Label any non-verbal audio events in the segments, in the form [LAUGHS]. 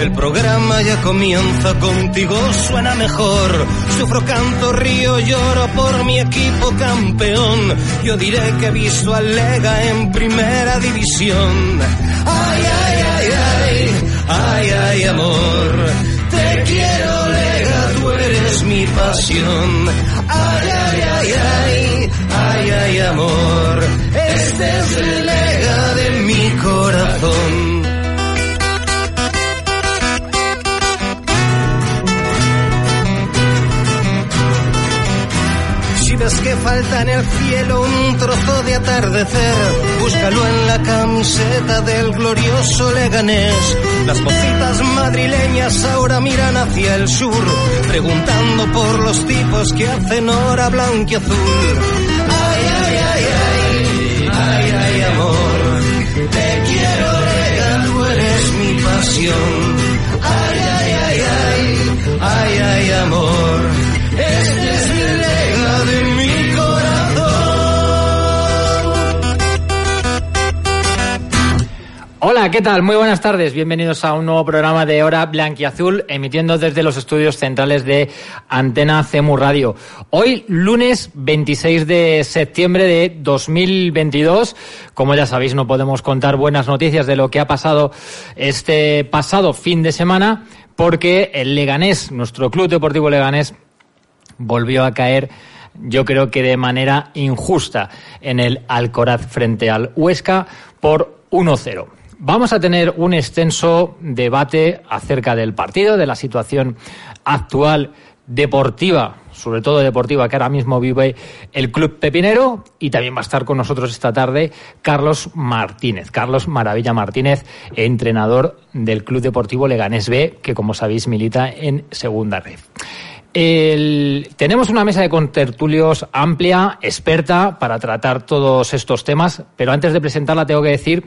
El programa ya comienza, contigo suena mejor. Sufro, canto, río, lloro por mi equipo campeón. Yo diré que he visto al Lega en primera división. Ay, ay, ay, ay, ay, ay, amor. Te quiero, Lega, tú eres mi pasión. Ay, ay, ay, ay, ay, ay, amor. Este es el Lega de mi corazón. Ves que falta en el cielo un trozo de atardecer, búscalo en la camiseta del glorioso Leganés. Las mocitas madrileñas ahora miran hacia el sur, preguntando por los tipos que hacen hora blanquiazul. Ay, ay, ay, ay, ay, ay, amor, te quiero, Lega, tú eres mi pasión. Ay, ay, ay, ay, ay, ay, amor, Hola, ¿qué tal? Muy buenas tardes. Bienvenidos a un nuevo programa de Hora Blanquiazul, emitiendo desde los estudios centrales de Antena CEMU Radio. Hoy, lunes 26 de septiembre de 2022. Como ya sabéis, no podemos contar buenas noticias de lo que ha pasado este pasado fin de semana, porque el Leganés, nuestro Club Deportivo Leganés, volvió a caer yo creo que de manera injusta en el Alcoraz frente al Huesca por 1-0. Vamos a tener un extenso debate acerca del partido, de la situación actual deportiva, sobre todo deportiva, que ahora mismo vive el Club Pepinero y también va a estar con nosotros esta tarde Carlos Martínez, Carlos Maravilla Martínez, entrenador del Club Deportivo Leganés B, que como sabéis milita en Segunda Red. Tenemos una mesa de contertulios amplia, experta, para tratar todos estos temas, pero antes de presentarla tengo que decir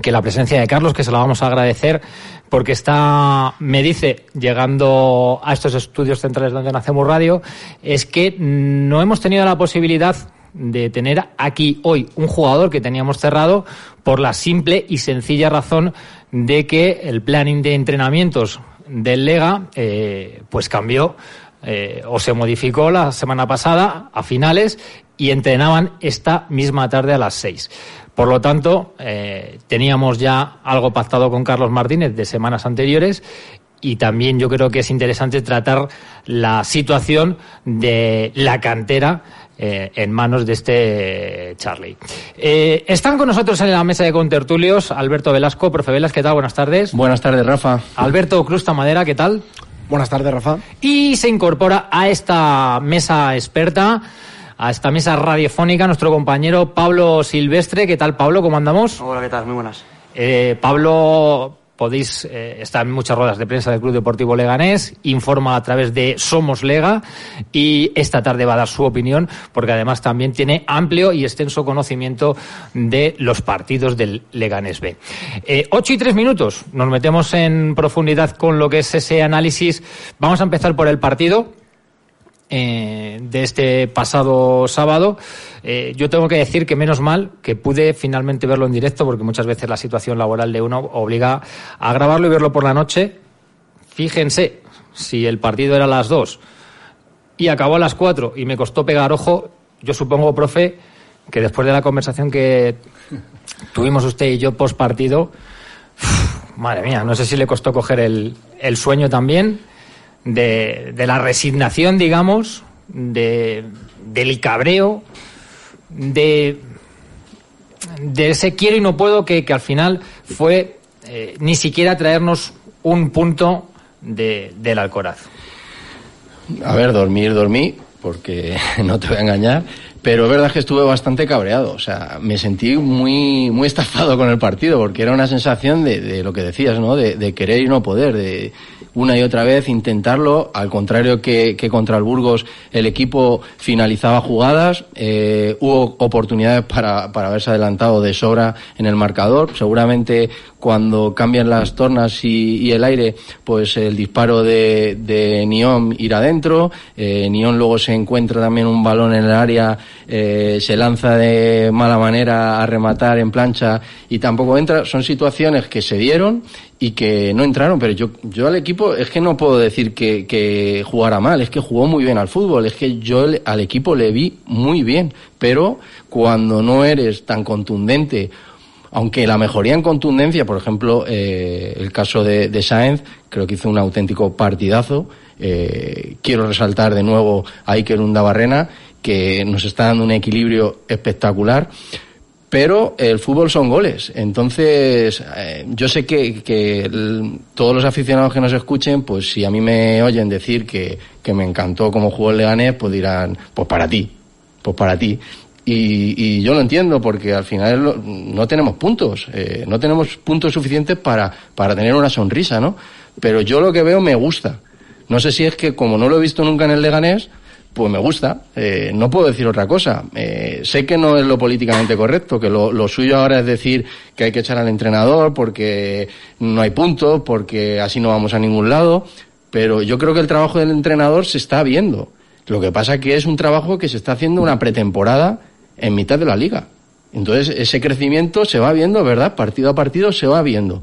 que la presencia de Carlos, que se la vamos a agradecer, porque está, me dice, llegando a estos estudios centrales donde nacemos radio, es que no hemos tenido la posibilidad de tener aquí hoy un jugador que teníamos cerrado por la simple y sencilla razón de que el planning de entrenamientos del Lega eh, pues cambió eh, o se modificó la semana pasada a finales y entrenaban esta misma tarde a las seis. Por lo tanto, eh, teníamos ya algo pactado con Carlos Martínez de semanas anteriores y también yo creo que es interesante tratar la situación de la cantera eh, en manos de este Charlie. Eh, están con nosotros en la mesa de contertulios Alberto Velasco, profe Velas, ¿qué tal? Buenas tardes. Buenas tardes, Rafa. Alberto Crusta Madera, ¿qué tal? Buenas tardes, Rafa. Y se incorpora a esta mesa experta, a esta mesa radiofónica, nuestro compañero Pablo Silvestre. ¿Qué tal, Pablo? ¿Cómo andamos? Hola, ¿qué tal? Muy buenas. Eh, Pablo, podéis eh, estar en muchas ruedas de prensa del Club Deportivo Leganés, informa a través de Somos Lega y esta tarde va a dar su opinión porque además también tiene amplio y extenso conocimiento de los partidos del Leganés B. Eh, ocho y tres minutos, nos metemos en profundidad con lo que es ese análisis. Vamos a empezar por el partido eh, de este pasado sábado. Eh, yo tengo que decir que menos mal que pude finalmente verlo en directo, porque muchas veces la situación laboral de uno obliga a grabarlo y verlo por la noche. Fíjense, si el partido era a las 2 y acabó a las 4 y me costó pegar ojo, yo supongo, profe, que después de la conversación que tuvimos usted y yo post partido, madre mía, no sé si le costó coger el, el sueño también de, de la resignación, digamos, de, del cabreo, de, de ese quiero y no puedo que, que al final fue eh, ni siquiera traernos un punto de, del Alcoraz. A ver, dormir, dormí, porque [LAUGHS] no te voy a engañar. Pero es verdad que estuve bastante cabreado, o sea, me sentí muy, muy estafado con el partido, porque era una sensación de, de lo que decías, ¿no? De, de, querer y no poder, de una y otra vez intentarlo, al contrario que, que contra el Burgos el equipo finalizaba jugadas, eh, hubo oportunidades para, para haberse adelantado de sobra en el marcador, seguramente cuando cambian las tornas y, y el aire, pues el disparo de, de Nión irá adentro, eh, luego se encuentra también un balón en el área eh, se lanza de mala manera a rematar en plancha y tampoco entra. Son situaciones que se dieron y que no entraron, pero yo, yo al equipo es que no puedo decir que, que jugara mal, es que jugó muy bien al fútbol, es que yo al equipo le vi muy bien, pero cuando no eres tan contundente aunque la mejoría en contundencia, por ejemplo, eh, el caso de, de creo que hizo un auténtico partidazo. Eh, quiero resaltar de nuevo a Iker Undabarrena que nos está dando un equilibrio espectacular. Pero el fútbol son goles. Entonces, eh, yo sé que, todos los aficionados que nos escuchen, pues si a mí me oyen decir que, que me encantó cómo jugó el Leganés, pues dirán, pues para ti, pues para ti. Y, y, yo lo entiendo porque al final no tenemos puntos, eh, no tenemos puntos suficientes para, para tener una sonrisa, ¿no? Pero yo lo que veo me gusta. No sé si es que como no lo he visto nunca en el Leganés, pues me gusta. Eh, no puedo decir otra cosa. Eh, sé que no es lo políticamente correcto, que lo, lo, suyo ahora es decir que hay que echar al entrenador porque no hay puntos, porque así no vamos a ningún lado. Pero yo creo que el trabajo del entrenador se está viendo. Lo que pasa que es un trabajo que se está haciendo una pretemporada en mitad de la liga. Entonces ese crecimiento se va viendo, ¿verdad? Partido a partido se va viendo.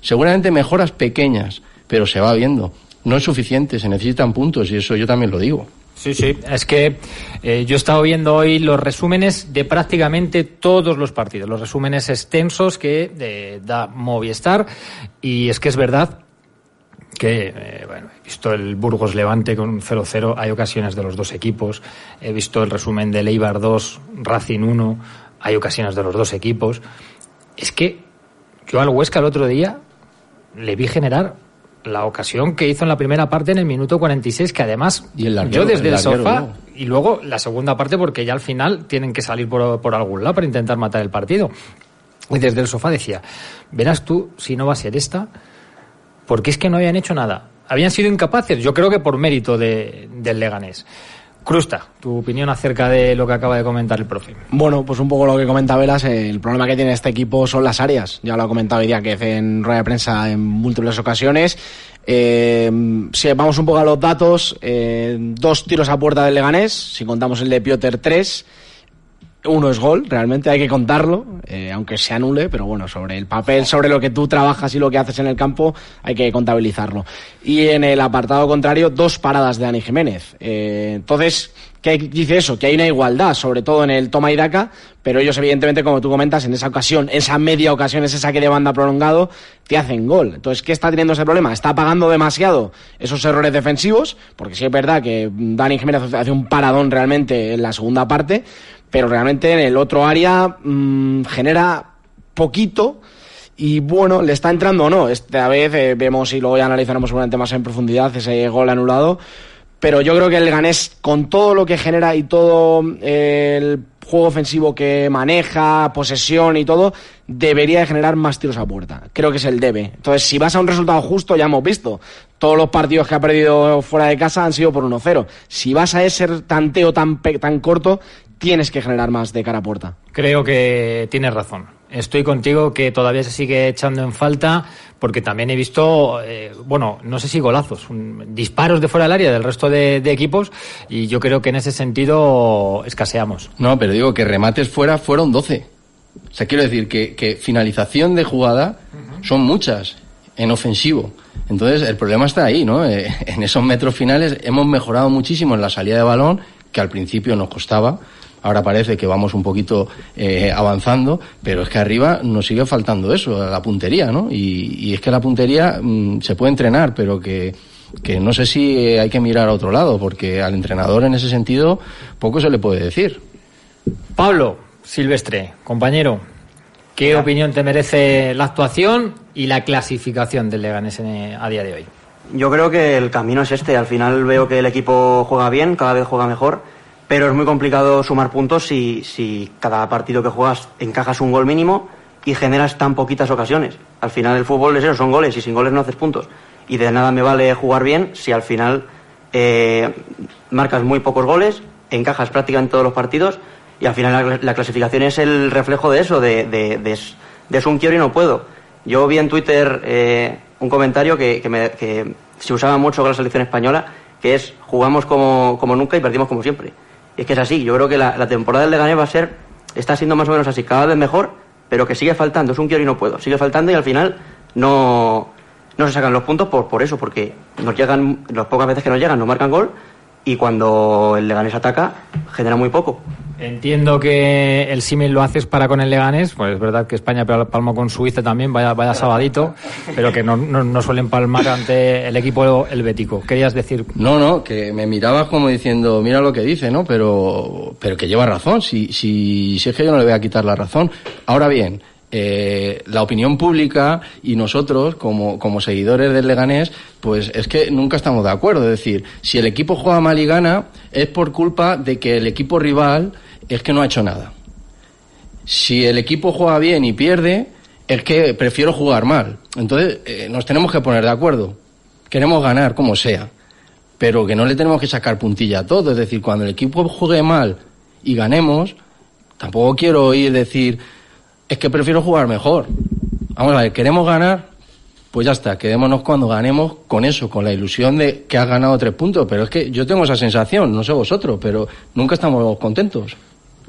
Seguramente mejoras pequeñas, pero se va viendo. No es suficiente, se necesitan puntos y eso yo también lo digo. Sí, sí, es que eh, yo he estado viendo hoy los resúmenes de prácticamente todos los partidos, los resúmenes extensos que eh, da Movistar y es que es verdad que, eh, bueno, he visto el Burgos Levante con 0-0, hay ocasiones de los dos equipos, he visto el resumen de Eibar 2, Racing 1, hay ocasiones de los dos equipos. Es que yo al Huesca el otro día le vi generar la ocasión que hizo en la primera parte en el minuto 46, que además y el yo desde el, el sofá no. y luego la segunda parte porque ya al final tienen que salir por, por algún lado para intentar matar el partido. Y desde el sofá decía, verás tú si no va a ser esta, porque es que no habían hecho nada. Habían sido incapaces, yo creo que por mérito de, del Leganés. Crusta, tu opinión acerca de lo que acaba de comentar el profe. Bueno, pues un poco lo que comenta Velas, el problema que tiene este equipo son las áreas. Ya lo ha comentado que en rueda de prensa en múltiples ocasiones. Eh, si vamos un poco a los datos, eh, dos tiros a puerta del Leganés, si contamos el de Piotr 3, uno es gol, realmente hay que contarlo, eh, aunque se anule, pero bueno, sobre el papel, sobre lo que tú trabajas y lo que haces en el campo, hay que contabilizarlo. Y en el apartado contrario, dos paradas de Dani Jiménez. Eh, entonces, ¿qué dice eso? Que hay una igualdad, sobre todo en el toma y daca, pero ellos evidentemente, como tú comentas, en esa ocasión, esa media ocasión, ese saque de banda prolongado, te hacen gol. Entonces, ¿qué está teniendo ese problema? Está pagando demasiado esos errores defensivos, porque sí es verdad que Dani Jiménez hace un paradón realmente en la segunda parte, pero realmente en el otro área mmm, genera poquito y bueno, le está entrando o no. Esta vez eh, vemos y luego ya analizaremos seguramente más en profundidad ese gol anulado. Pero yo creo que el Ganés, con todo lo que genera y todo eh, el juego ofensivo que maneja, posesión y todo, debería de generar más tiros a puerta. Creo que es el debe. Entonces, si vas a un resultado justo, ya hemos visto. Todos los partidos que ha perdido fuera de casa han sido por 1-0. Si vas a ese tanteo tan, tan corto, tienes que generar más de cara a puerta. Creo que tienes razón. Estoy contigo que todavía se sigue echando en falta porque también he visto, eh, bueno, no sé si golazos, un, disparos de fuera del área del resto de, de, equipos y yo creo que en ese sentido escaseamos. No, pero digo que remates fuera fueron 12. O sea, quiero decir que, que finalización de jugada uh -huh. son muchas en ofensivo. Entonces, el problema está ahí, ¿no? Eh, en esos metros finales hemos mejorado muchísimo en la salida de balón, que al principio nos costaba, ahora parece que vamos un poquito eh, avanzando, pero es que arriba nos sigue faltando eso, la puntería, ¿no? Y, y es que la puntería mmm, se puede entrenar, pero que, que no sé si hay que mirar a otro lado, porque al entrenador en ese sentido poco se le puede decir. Pablo Silvestre, compañero, ¿qué opinión te merece la actuación y la clasificación del Leganés a día de hoy? Yo creo que el camino es este. Al final veo que el equipo juega bien, cada vez juega mejor, pero es muy complicado sumar puntos si, si cada partido que juegas encajas un gol mínimo y generas tan poquitas ocasiones. Al final el fútbol es eso, son goles y sin goles no haces puntos. Y de nada me vale jugar bien si al final eh, marcas muy pocos goles, encajas prácticamente todos los partidos y al final la, la clasificación es el reflejo de eso, de, de, de, de es un quiero y no puedo. Yo vi en Twitter eh, un comentario que, que, me, que, se usaba mucho con la selección española, que es jugamos como, como nunca y perdimos como siempre. Es que es así, yo creo que la, la temporada del Leganés va a ser, está siendo más o menos así, cada vez mejor, pero que sigue faltando, es un quiero y no puedo, sigue faltando y al final no, no se sacan los puntos por, por eso, porque nos llegan, las pocas veces que nos llegan, nos marcan gol y cuando el Leganés ataca, genera muy poco. Entiendo que el símil lo haces para con el Leganés, pues es verdad que España palmó con Suiza también, vaya, vaya sabadito, pero que no, no, no, suelen palmar ante el equipo helvético. ¿Querías decir? No, no, que me mirabas como diciendo, mira lo que dice, ¿no? Pero, pero que lleva razón, si, si, si es que yo no le voy a quitar la razón. Ahora bien, eh, la opinión pública y nosotros, como, como seguidores del Leganés, pues es que nunca estamos de acuerdo. Es decir, si el equipo juega mal y gana, es por culpa de que el equipo rival es que no ha hecho nada. Si el equipo juega bien y pierde, es que prefiero jugar mal. Entonces, eh, nos tenemos que poner de acuerdo. Queremos ganar como sea, pero que no le tenemos que sacar puntilla a todo. Es decir, cuando el equipo juegue mal y ganemos, tampoco quiero oír decir, es que prefiero jugar mejor. Vamos a ver, queremos ganar, pues ya está, quedémonos cuando ganemos con eso, con la ilusión de que has ganado tres puntos. Pero es que yo tengo esa sensación, no sé vosotros, pero nunca estamos contentos.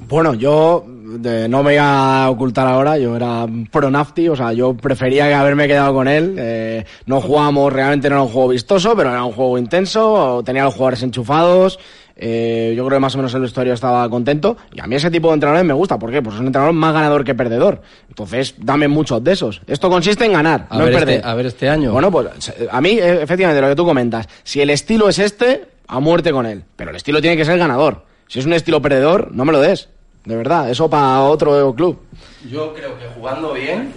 Bueno, yo de, no me voy a ocultar ahora, yo era pro Nafti, o sea, yo prefería que haberme quedado con él. Eh, no jugamos, realmente no era un juego vistoso, pero era un juego intenso, tenía los jugadores enchufados. Eh, yo creo que más o menos el vestuario estaba contento. Y a mí ese tipo de entrenadores me gusta. ¿Por qué? Pues es un entrenador más ganador que perdedor. Entonces, dame muchos de esos. Esto consiste en ganar, a no ver en perder. Este, a ver este año. Bueno, pues a mí, efectivamente, lo que tú comentas. Si el estilo es este, a muerte con él. Pero el estilo tiene que ser ganador. Si es un estilo perdedor, no me lo des. De verdad, eso para otro club. Yo creo que jugando bien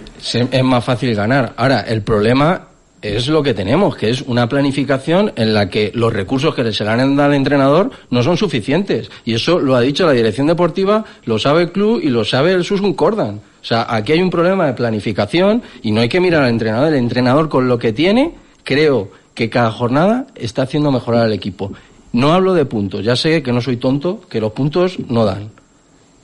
es más fácil ganar. Ahora, el problema es lo que tenemos, que es una planificación en la que los recursos que se le han dado al entrenador no son suficientes. Y eso lo ha dicho la dirección deportiva, lo sabe el club y lo sabe el Susun Cordan. O sea, aquí hay un problema de planificación y no hay que mirar al entrenador. El entrenador con lo que tiene, creo que cada jornada está haciendo mejorar al equipo. No hablo de puntos, ya sé que no soy tonto, que los puntos no dan.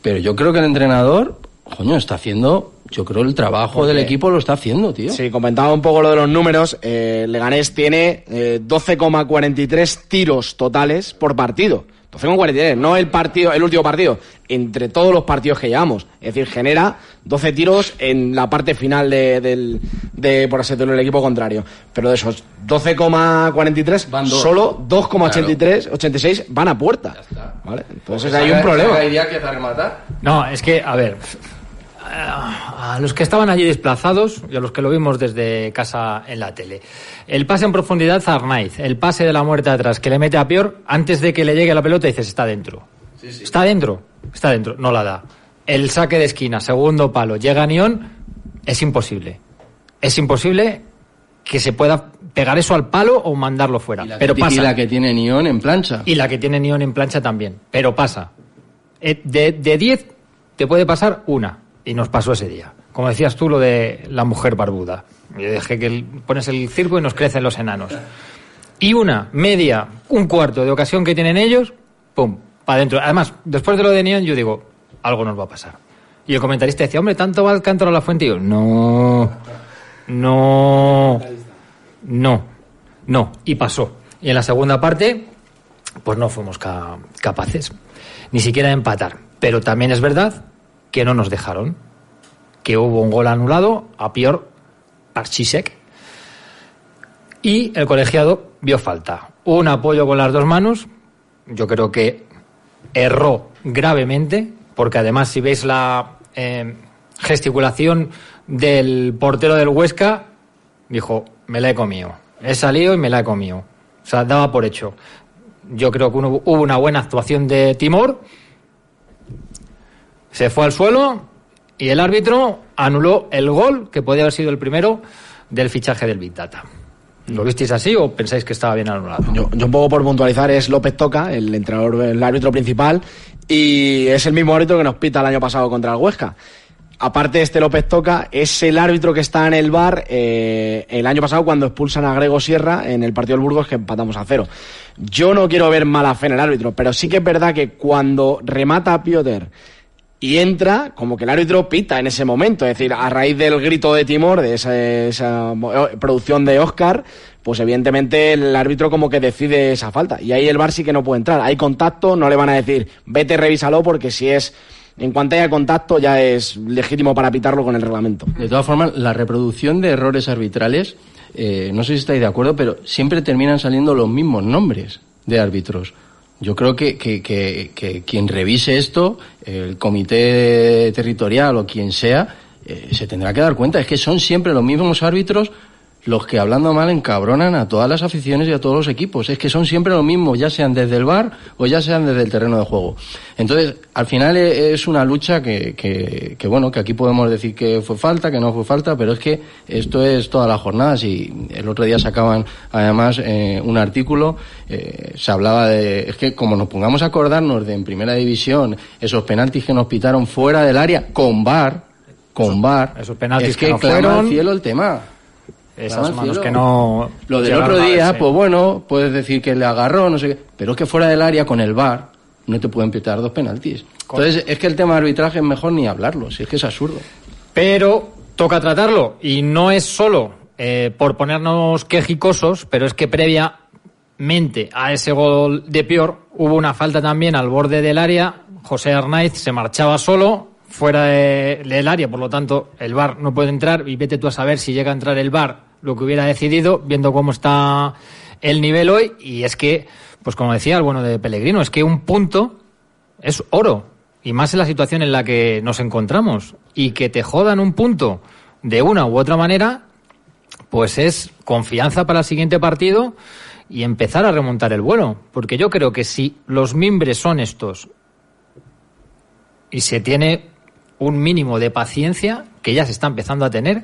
Pero yo creo que el entrenador, coño, está haciendo yo creo el trabajo Porque, del equipo lo está haciendo, tío. Sí, comentaba un poco lo de los números. Eh, Leganés tiene eh, 12,43 tiros totales por partido. 12,43, no el partido, el último partido, entre todos los partidos que llevamos. Es decir, genera 12 tiros en la parte final de, del, de por así decirlo, el equipo contrario. Pero de esos 12,43, solo 2,83, claro. 86 van a puerta. ¿Vale? Entonces hay un problema. ¿Hay idea que te rematar? No, es que, a ver, a los que estaban allí desplazados y a los que lo vimos desde casa en la tele. El pase en profundidad a Arnaiz, el pase de la muerte atrás que le mete a Pior, antes de que le llegue la pelota dices, está dentro. Sí, sí. Está dentro, está dentro, no la da. El saque de esquina, segundo palo, llega Nión, es imposible. Es imposible que se pueda pegar eso al palo o mandarlo fuera. Pero que, pasa. Y la que tiene Nión en plancha. Y la que tiene Nión en plancha también. Pero pasa. Eh, De 10 te puede pasar una y nos pasó ese día. Como decías tú, lo de la mujer barbuda. Yo dije que pones el circo y nos crecen los enanos. Y una, media, un cuarto de ocasión que tienen ellos, pum, para adentro. Además, después de lo de Neon, yo digo, algo nos va a pasar. Y el comentarista decía, hombre, ¿tanto va el cántaro a la fuente? Y yo, no, no, no, no. Y pasó. Y en la segunda parte, pues no fuimos ca capaces, ni siquiera de empatar. Pero también es verdad que no nos dejaron. Que hubo un gol anulado a Pior Parchisek. Y el colegiado vio falta. Un apoyo con las dos manos. Yo creo que erró gravemente, porque además, si veis la eh, gesticulación del portero del Huesca, dijo: Me la he comido. He salido y me la he comido. O sea, daba por hecho. Yo creo que hubo una buena actuación de Timor se fue al suelo y el árbitro anuló el gol que podía haber sido el primero del fichaje del Big Data. ¿Lo visteis así o pensáis que estaba bien anulado? Yo, yo un poco por puntualizar es López Toca, el entrenador, el árbitro principal, y es el mismo árbitro que nos pita el año pasado contra el Huesca. Aparte de este López Toca, es el árbitro que está en el bar eh, el año pasado cuando expulsan a Grego Sierra en el partido del Burgos que empatamos a cero. Yo no quiero ver mala fe en el árbitro, pero sí que es verdad que cuando remata a Piotr y entra, como que el árbitro pita en ese momento. Es decir, a raíz del grito de Timor, de esa, esa eh, producción de Oscar, pues evidentemente el árbitro como que decide esa falta. Y ahí el bar sí que no puede entrar. Hay contacto, no le van a decir, vete, revísalo, porque si es. En cuanto haya contacto, ya es legítimo para pitarlo con el reglamento. De todas formas, la reproducción de errores arbitrales, eh, no sé si estáis de acuerdo, pero siempre terminan saliendo los mismos nombres de árbitros. Yo creo que, que, que, que quien revise esto, el comité territorial o quien sea, eh, se tendrá que dar cuenta. Es que son siempre los mismos árbitros los que hablando mal encabronan a todas las aficiones y a todos los equipos. Es que son siempre los mismos, ya sean desde el bar o ya sean desde el terreno de juego. Entonces, al final e- es una lucha que, que, que, bueno, que aquí podemos decir que fue falta, que no fue falta, pero es que esto es todas las jornadas y el otro día sacaban además eh, un artículo, eh, se hablaba de, es que como nos pongamos a acordarnos de en primera división esos penaltis que nos pitaron fuera del área con bar, con bar, esos penaltis es que, que no clama fueron. al cielo el tema. Esas manos que no. Lo del otro día, verse. pues bueno, puedes decir que le agarró, no sé qué, pero es que fuera del área con el VAR no te pueden pitar dos penaltis. Entonces, es que el tema de arbitraje es mejor ni hablarlo, si es que es absurdo. Pero toca tratarlo. Y no es solo eh, por ponernos quejicosos, pero es que previamente a ese gol de Pior hubo una falta también al borde del área. José Arnaiz se marchaba solo fuera de- del área, por lo tanto el VAR no puede entrar y vete tú a saber si llega a entrar el VAR lo que hubiera decidido, viendo cómo está el nivel hoy. Y es que, pues como decía el bueno de Pellegrino, es que un punto es oro. Y más en la situación en la que nos encontramos. Y que te jodan un punto de una u otra manera, pues es confianza para el siguiente partido y empezar a remontar el vuelo. Porque yo creo que si los mimbres son estos y se tiene un mínimo de paciencia, que ya se está empezando a tener,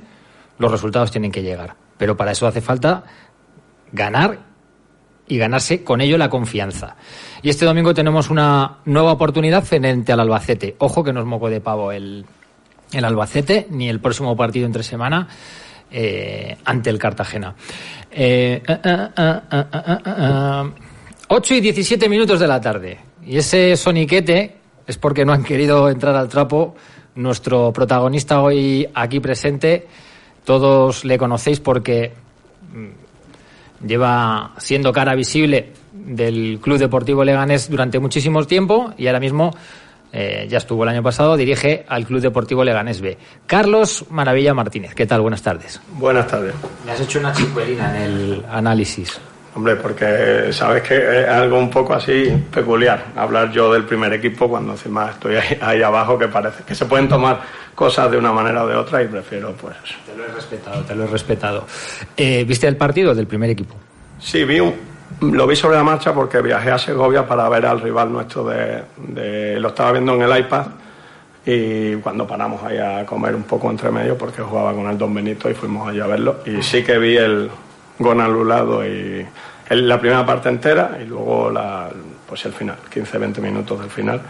los resultados tienen que llegar. Pero para eso hace falta ganar y ganarse con ello la confianza. Y este domingo tenemos una nueva oportunidad frente al Albacete. Ojo que no es moco de pavo el, el Albacete, ni el próximo partido entre semana eh, ante el Cartagena. Eh, ah, ah, ah, ah. 8 y 17 minutos de la tarde. Y ese soniquete es porque no han querido entrar al trapo. Nuestro protagonista hoy aquí presente, todos le conocéis porque lleva siendo cara visible del Club Deportivo Leganés durante muchísimo tiempo y ahora mismo eh, ya estuvo el año pasado, dirige al Club Deportivo Leganés B. Carlos Maravilla Martínez, ¿qué tal? Buenas tardes. Buenas tardes. Me has hecho una chicuelina en el análisis. Hombre, porque sabes que es algo un poco así peculiar hablar yo del primer equipo cuando encima estoy ahí, ahí abajo que parece que se pueden tomar cosas de una manera o de otra y prefiero pues... Te lo he respetado, te lo he respetado. Eh, ¿Viste el partido del primer equipo? Sí, vi un, lo vi sobre la marcha porque viajé a Segovia para ver al rival nuestro de, de- Lo estaba viendo en el iPad y cuando paramos ahí a comer un poco entre medio porque jugaba con el Don Benito y fuimos allí a verlo y sí que vi el gol anulado y la primera parte entera y luego la, pues el final, 15-20 minutos del final.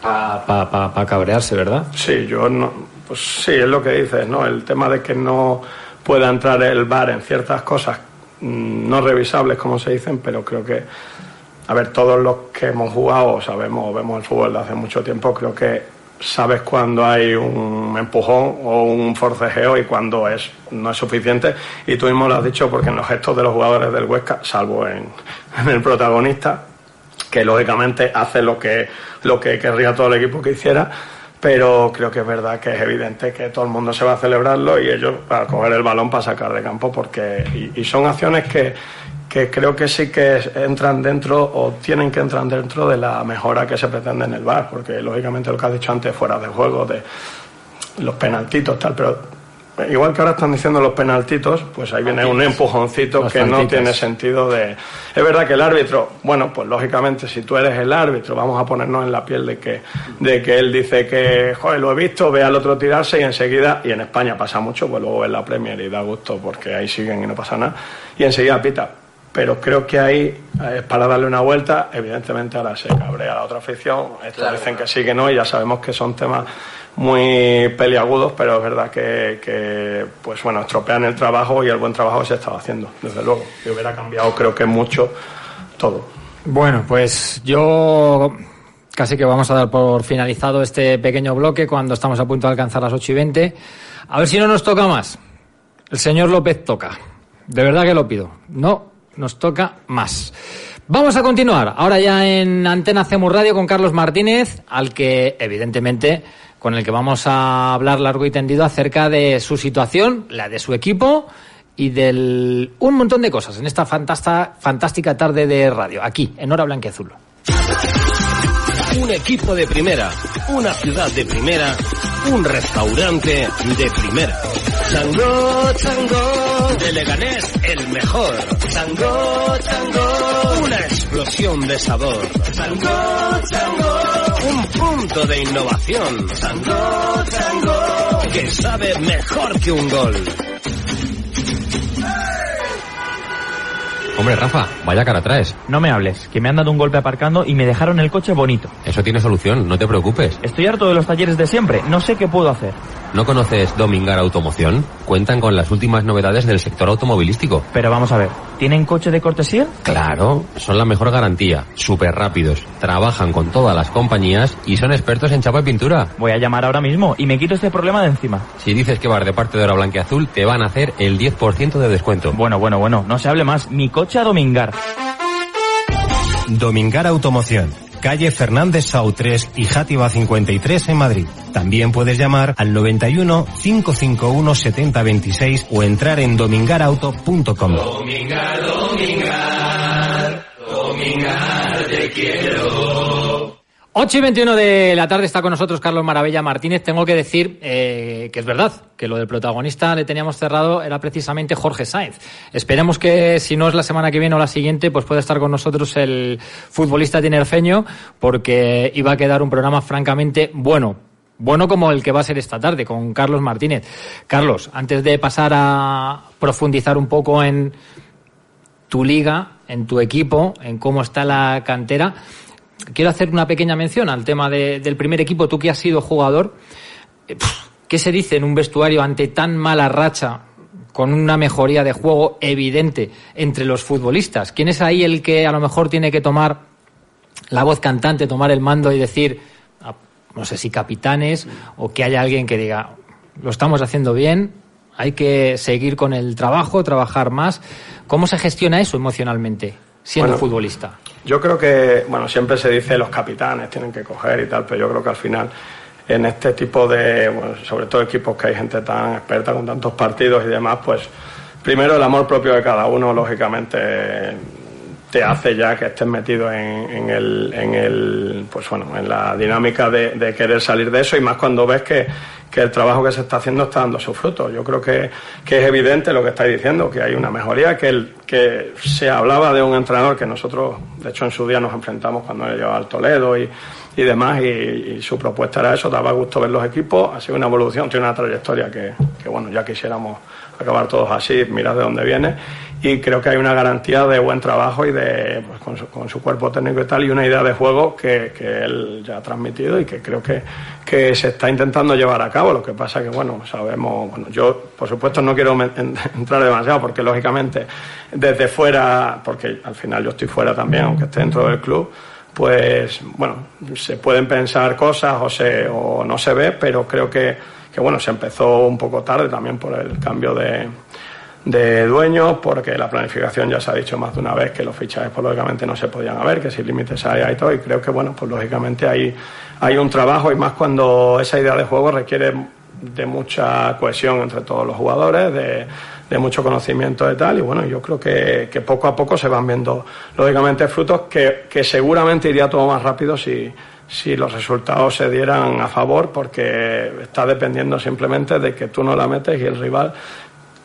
Para pa, pa- pa cabrearse, ¿verdad? Sí, yo no. Pues sí, es lo que dices, ¿no? El tema de que no pueda entrar el VAR en ciertas cosas mm, no revisables, como se dicen, pero creo que. A ver, todos los que hemos jugado, sabemos, o vemos el fútbol de hace mucho tiempo, creo que sabes cuando hay un empujón o un forcejeo y cuando es, no es suficiente. Y tú mismo lo has dicho porque en los gestos de los jugadores del Huesca, salvo [LAUGHS] en, el protagonista, que lógicamente hace lo que, lo que querría todo el equipo que hiciera, pero creo que es verdad que es evidente que todo el mundo se va a celebrarlo y ellos a coger el balón para sacar de campo, porque y son acciones que, que creo que sí que entran dentro o tienen que entrar dentro de la mejora que se pretende en el bar, porque lógicamente lo que has dicho antes fuera de juego, de los penaltitos, tal, pero igual que ahora están diciendo los penaltitos, pues ahí viene un empujoncito que no tiene sentido de... Es verdad que el árbitro, bueno, pues lógicamente si tú eres el árbitro, vamos a ponernos en la piel de que, de que él dice que, joder, lo he visto, ve al otro tirarse y enseguida, y en España pasa mucho, pues luego en la Premier y da gusto porque ahí siguen y no pasa nada, y enseguida pita. Pero creo que ahí es para darle una vuelta, evidentemente ahora se cabrea la otra afición, estos dicen que sí, que no, y ya sabemos que son temas muy peliagudos, pero es verdad que, pues bueno, estropean el trabajo y el buen trabajo se estaba haciendo, desde luego. Y hubiera cambiado, creo que mucho, todo. Bueno, pues yo casi que vamos a dar por finalizado este pequeño bloque cuando estamos a punto de alcanzar las 8 y 20. A ver si no nos toca más. El señor López toca. De verdad que lo pido. No nos toca más. Vamos a continuar. Ahora ya en Antena Cemur Radio con Carlos Martínez, al que evidentemente con el que vamos a hablar largo y tendido acerca de su situación, la de su equipo y del un montón de cosas en esta fantástica tarde de radio, aquí, en Hora Azul. Un equipo de primera, una ciudad de primera, un restaurante de primera. Chango, chango, de Leganés el mejor. Chango, chango, una explosión de sabor. Chango, chango, un punto de innovación. Chango, chango, que sabe mejor que un gol. Hombre, Rafa, vaya cara traes. No me hables, que me han dado un golpe aparcando y me dejaron el coche bonito. Eso tiene solución, no te preocupes. Estoy harto de los talleres de siempre, no sé qué puedo hacer. ¿No conoces Domingar Automoción? Cuentan con las últimas novedades del sector automovilístico. Pero vamos a ver, ¿tienen coche de cortesía? Claro, son la mejor garantía, súper rápidos, trabajan con todas las compañías y son expertos en chapa y pintura. Voy a llamar ahora mismo y me quito este problema de encima. Si dices que vas de parte de Hora Blanqueazul, te van a hacer el 10% de descuento. Bueno, bueno, bueno, no se hable más. Mi coche a Domingar. Domingar Automoción calle Fernández Sau 3 y Játiva 53 en Madrid. También puedes llamar al 91 551 7026 o entrar en domingarauto.com. Domingar, domingar, domingar, te quiero. 8 y 21 de la tarde está con nosotros Carlos Maravilla Martínez. Tengo que decir eh, que es verdad, que lo del protagonista le teníamos cerrado era precisamente Jorge Sainz. Esperemos que si no es la semana que viene o la siguiente, pues pueda estar con nosotros el futbolista tinerfeño, porque iba a quedar un programa francamente bueno. Bueno como el que va a ser esta tarde, con Carlos Martínez. Carlos, antes de pasar a profundizar un poco en tu liga, en tu equipo, en cómo está la cantera, quiero hacer una pequeña mención al tema del primer equipo, tú que has sido jugador. Eh, ¿Qué se dice en un vestuario ante tan mala racha, con una mejoría de juego evidente entre los futbolistas? ¿Quién es ahí el que a lo mejor tiene que tomar la voz cantante, tomar el mando y decir, ah, no sé si capitanes, o que haya alguien que diga, lo estamos haciendo bien, hay que seguir con el trabajo, trabajar más? ¿Cómo se gestiona eso emocionalmente, siendo futbolista? Yo creo que, bueno, siempre se dice los capitanes tienen que coger y tal, pero yo creo que al final en este tipo de, bueno, sobre todo equipos que hay gente tan experta con tantos partidos y demás, pues primero el amor propio de cada uno, lógicamente te hace ya que estés metido en, el, en el, pues bueno, en la dinámica de, querer salir de eso y más cuando ves que, el trabajo que se está haciendo está dando su fruto. Yo creo que, es evidente lo que estáis diciendo, que hay una mejoría, que, el, que se hablaba de un entrenador que nosotros, de hecho, en su día nos enfrentamos cuando él llevaba al Toledo y, y demás, y, su propuesta era eso, daba gusto ver los equipos, ha sido una evolución, tiene una trayectoria que, que bueno, ya quisiéramos acabar todos así, mirad de dónde viene, y creo que hay una garantía de buen trabajo y de pues, con, su, cuerpo técnico y tal y una idea de juego que, que él ya ha transmitido y que creo que, que, se está intentando llevar a cabo. Lo que pasa que, bueno, sabemos, bueno, yo por supuesto no quiero [LAUGHS] entrar demasiado porque lógicamente desde fuera, porque al final yo estoy fuera también, aunque esté dentro del club, pues bueno, se pueden pensar cosas o, se, o no se ve, pero creo que, que bueno, se empezó un poco tarde también por el cambio de de dueños, porque la planificación ya se ha dicho más de una vez que los fichajes pues, lógicamente no se podían haber, que sin límites hay y todo, y creo que bueno, pues lógicamente hay, hay un trabajo y más cuando esa idea de juego requiere de mucha cohesión entre todos los jugadores, de, de mucho conocimiento de tal, y bueno, yo creo que, que, poco a poco se van viendo lógicamente frutos que, que seguramente iría todo más rápido si, si los resultados se dieran a favor, porque está dependiendo simplemente de que tú no la metes y el rival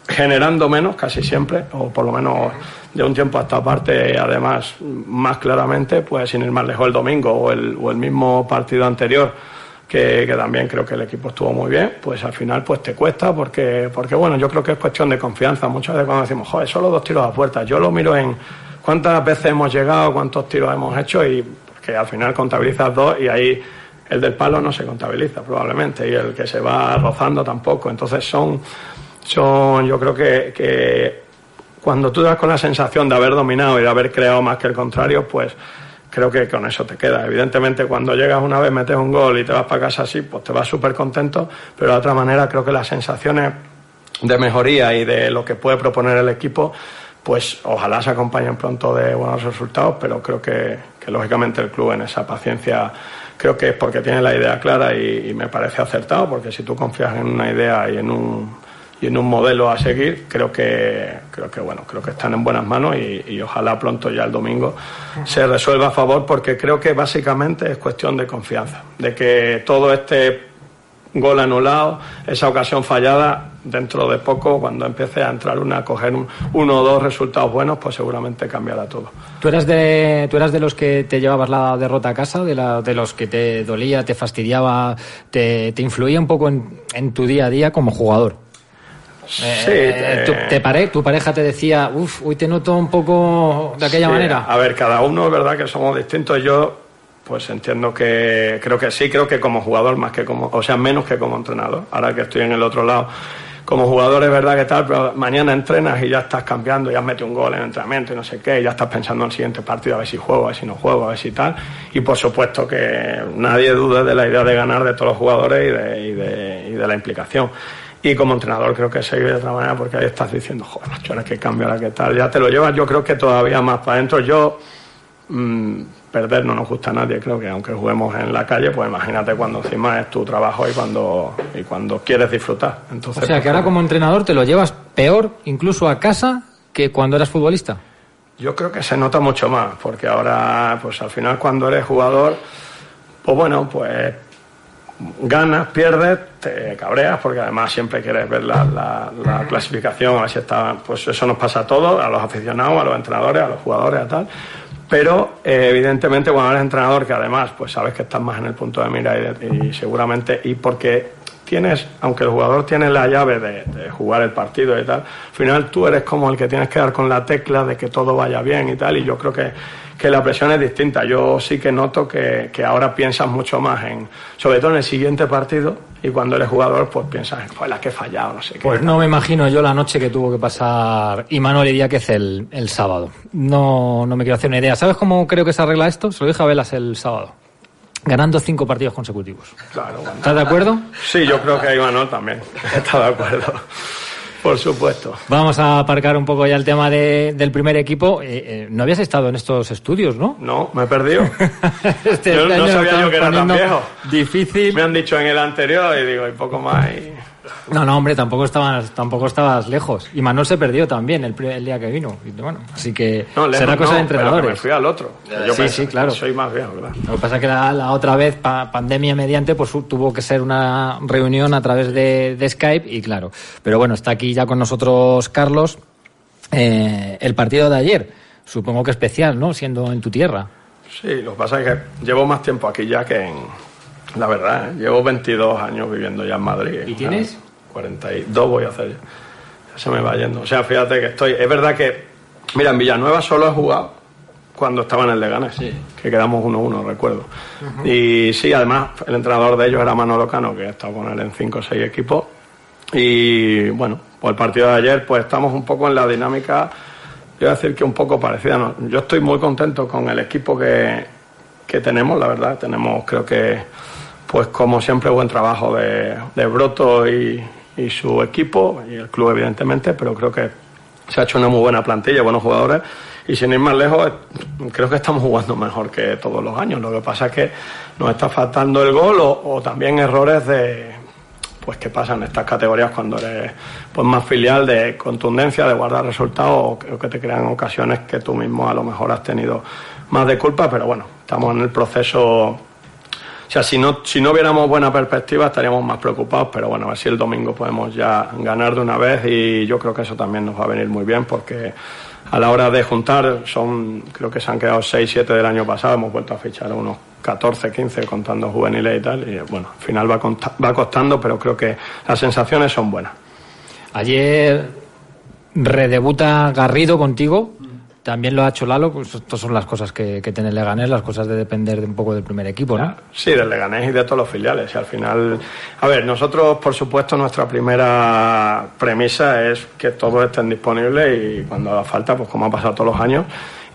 generando menos casi siempre, o por lo menos de un tiempo a esta parte, además, más claramente, pues sin ir más lejos el domingo o el, o el mismo partido anterior, que, también creo que el equipo estuvo muy bien, pues al final pues te cuesta porque, porque bueno, yo creo que es cuestión de confianza. Muchas veces cuando decimos, joder, solo dos tiros a puerta, yo lo miro en cuántas veces hemos llegado, cuántos tiros hemos hecho y que al final contabilizas dos y ahí el del palo no se contabiliza probablemente y el que se va rozando tampoco. Entonces son, son yo creo que, que cuando tú das con la sensación de haber dominado y de haber creado más que el contrario, pues creo que con eso te queda. Evidentemente, cuando llegas una vez, metes un gol y te vas para casa así, pues te vas súper contento, pero de otra manera creo que las sensaciones de mejoría y de lo que puede proponer el equipo, pues ojalá se acompañen pronto de buenos resultados, pero creo que, que lógicamente el club en esa paciencia creo que es porque tiene la idea clara y, y me parece acertado, porque si tú confías en una idea y en un y en un modelo a seguir, creo que, creo que bueno, creo que están en buenas manos y, ojalá pronto ya el domingo se resuelva a favor, porque creo que básicamente es cuestión de confianza, de que todo este gol anulado, esa ocasión fallada, dentro de poco, cuando empiece a entrar una, a coger un, uno o dos resultados buenos, pues seguramente cambiará todo. ¿Tú eras de, tú eras de los que te llevabas la derrota a casa, de, la, de los que te dolía, te fastidiaba, te, te influía un poco en tu día a día como jugador? Sí, eh, tu, te pare, tu pareja te decía, uff, hoy te noto un poco de aquella sí, manera. A ver, cada uno es verdad que somos distintos. Yo, pues entiendo que, creo que sí, creo que como jugador más que como, o sea, menos que como entrenador. Ahora que estoy en el otro lado, como jugador es verdad que tal, pero mañana entrenas y ya estás cambiando, ya has metido un gol en el entrenamiento y no sé qué, y ya estás pensando en el siguiente partido, a ver si juego, a ver si no juego, a ver si tal. Y por supuesto que nadie dude de la idea de ganar de todos los jugadores y de, y de, y de la implicación. Y como entrenador creo que seguir de otra manera porque ahí estás diciendo, joder, macho, ahora que cambio, ahora que tal. Ya te lo llevas, yo creo que todavía más para adentro. Yo, mmm, perder no nos gusta a nadie, creo que aunque juguemos en la calle, pues imagínate cuando encima es tu trabajo y cuando, y cuando quieres disfrutar. Entonces, o sea, que ahora como entrenador te lo llevas peor incluso a casa que cuando eras futbolista. Yo creo que se nota mucho más, porque ahora, pues al final cuando eres jugador, pues bueno, pues ganas, pierdes, te cabreas, porque además siempre quieres ver la, la, la, clasificación, a ver si está, pues eso nos pasa a todos, a los aficionados, a los entrenadores, a los jugadores, a tal. Pero eh, evidentemente cuando eres entrenador, que además pues sabes que estás más en el punto de mira y, seguramente, y porque tienes, aunque el jugador tiene la llave de, de, jugar el partido y tal, al final tú eres como el que tienes que dar con la tecla de que todo vaya bien y tal, y yo creo que que la presión es distinta. Yo sí que noto que, que, ahora piensas mucho más en, sobre todo en el siguiente partido, y cuando eres jugador, pues piensas, pues la que he fallado, no sé qué. Pues no me imagino yo la noche que tuvo que pasar Imanol Idiáquez el, el sábado. No, no me quiero hacer una idea. ¿Sabes cómo creo que se arregla esto? Se lo dije a Velas el sábado. Ganando cinco partidos consecutivos. Claro. ¿Estás de acuerdo? Sí, yo creo que Imanol también [LAUGHS] está de acuerdo. Por supuesto. Vamos a aparcar un poco ya el tema de, del primer equipo. Eh, eh, no habías estado en estos estudios, ¿no? No, me he perdido. este, [LAUGHS] yo no sabía yo que era tan viejo. Difícil. Me han dicho en el anterior y digo, y poco más. Y... No, no, hombre, tampoco estabas, tampoco estabas lejos. Y Manuel se perdió también el, el día que vino. Y bueno, así que no, lejos, será cosa no, de entrenadores. me fui al otro. Yo sí, pensé, sí, claro. Soy más viejo, ¿verdad? Lo que pasa es que la, la otra vez, pa, pandemia mediante, pues tuvo que ser una reunión a través de, de, Skype y claro. Pero bueno, está aquí ya con nosotros Carlos. Eh, el partido de ayer, supongo que especial, ¿no? Siendo en tu tierra. Sí, lo que pasa es que llevo más tiempo aquí ya que en. La verdad, ¿eh? llevo 22 años viviendo ya en Madrid. ¿Y tienes? 42 voy a hacer ya. ya. Se me va yendo. O sea, fíjate que estoy. Es verdad que. Mira, en Villanueva solo he jugado cuando estaba en el Leganés, sí. que quedamos 1-1, recuerdo. Uh -huh. Y sí, además, el entrenador de ellos era Manolo Cano, que he estado con él en 5 o 6 equipos. Y bueno, pues el partido de ayer, pues estamos un poco en la dinámica, yo voy a decir que un poco parecida. ¿no? Yo estoy muy contento con el equipo que, que tenemos, la verdad. Tenemos, creo que, pues como siempre, buen trabajo de, de Broto y, y su equipo, y el club, evidentemente, pero creo que se ha hecho una muy buena plantilla, buenos jugadores. Y sin ir más lejos, creo que estamos jugando mejor que todos los años. Lo que pasa es que nos está faltando el gol o, también errores de, pues que pasan en estas categorías cuando eres pues más filial de contundencia, de guardar resultados o que, que te crean ocasiones que tú mismo a lo mejor has tenido más de culpa, pero bueno, estamos en el proceso sea, si no, si no viéramos buena perspectiva estaríamos más preocupados, pero bueno, a ver si el domingo podemos ya ganar de una vez y yo creo que eso también nos va a venir muy bien porque a la hora de juntar son, creo que se han quedado 6, 7 del año pasado, hemos vuelto a fichar unos 14, 15 contando juveniles y tal, y bueno, al final va, va costando, pero creo que las sensaciones son buenas. Ayer redebuta Garrido contigo, también lo ha hecho Lalo, pues estas son las cosas que, que tiene Leganés, las cosas de depender de un poco del primer equipo, ¿no? Sí, del Leganés y de todos los filiales. Y al final, a ver, nosotros, por supuesto, nuestra primera premisa es que todos estén disponibles y cuando haga falta, pues como ha pasado todos los años.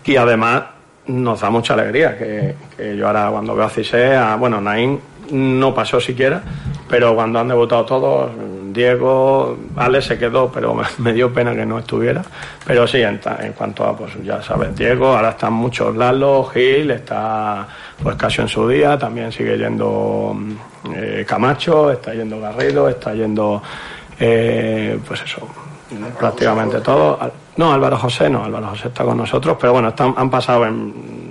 Y además, nos da mucha alegría que, yo ahora cuando veo a Cise, a, bueno, Naín no pasó siquiera, pero cuando han debutado todos, Diego, Ale se quedó, pero [LAUGHS] me dio pena que no estuviera. Pero sí, en, cuanto a, pues ya sabes, Diego, ahora están muchos Lalo, Gil, está pues casi en su día, también sigue yendo eh, Camacho, está yendo Garrido, está yendo, eh, pues eso, prácticamente todo. No, Álvaro José no, Álvaro José está con nosotros, pero bueno, están, han pasado en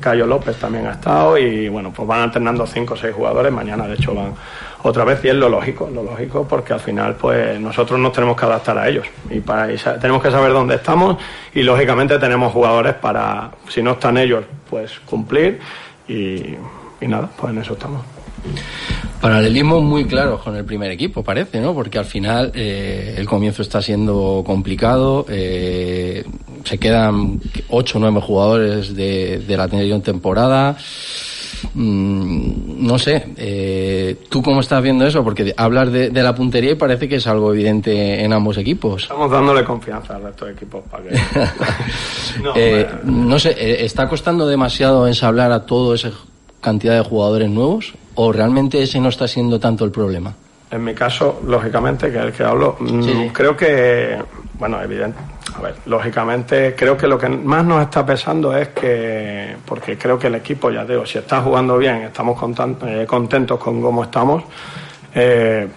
Cayo López también ha estado y bueno, pues van alternando cinco o seis jugadores, mañana de hecho van otra vez y es lo lógico, lo lógico porque al final pues nosotros nos tenemos que adaptar a ellos y, tenemos que saber dónde estamos y lógicamente tenemos jugadores para, si no están ellos, pues cumplir y, y nada, pues en eso estamos. Paralelismo muy claro con el primer equipo, parece, ¿no? Porque al final eh, el comienzo está siendo complicado. Eh, se quedan ocho o nueve jugadores de, de la anterior temporada. Mm, no sé, eh, ¿tú cómo estás viendo eso? Porque hablas de, de, la puntería y parece que es algo evidente en ambos equipos. Estamos dándole confianza al resto de equipos para que... [LAUGHS] no, eh, no, sé, eh, ¿está costando demasiado ensablar a toda esa cantidad de jugadores nuevos? ¿O realmente ese no está siendo tanto el problema? En mi caso, lógicamente, que es el que hablo, mm, sí. creo que, bueno, evidente, a ver, lógicamente creo que lo que más nos está pesando es que, porque creo que el equipo, ya digo, si está jugando bien, estamos eh, contentos con cómo estamos, eh,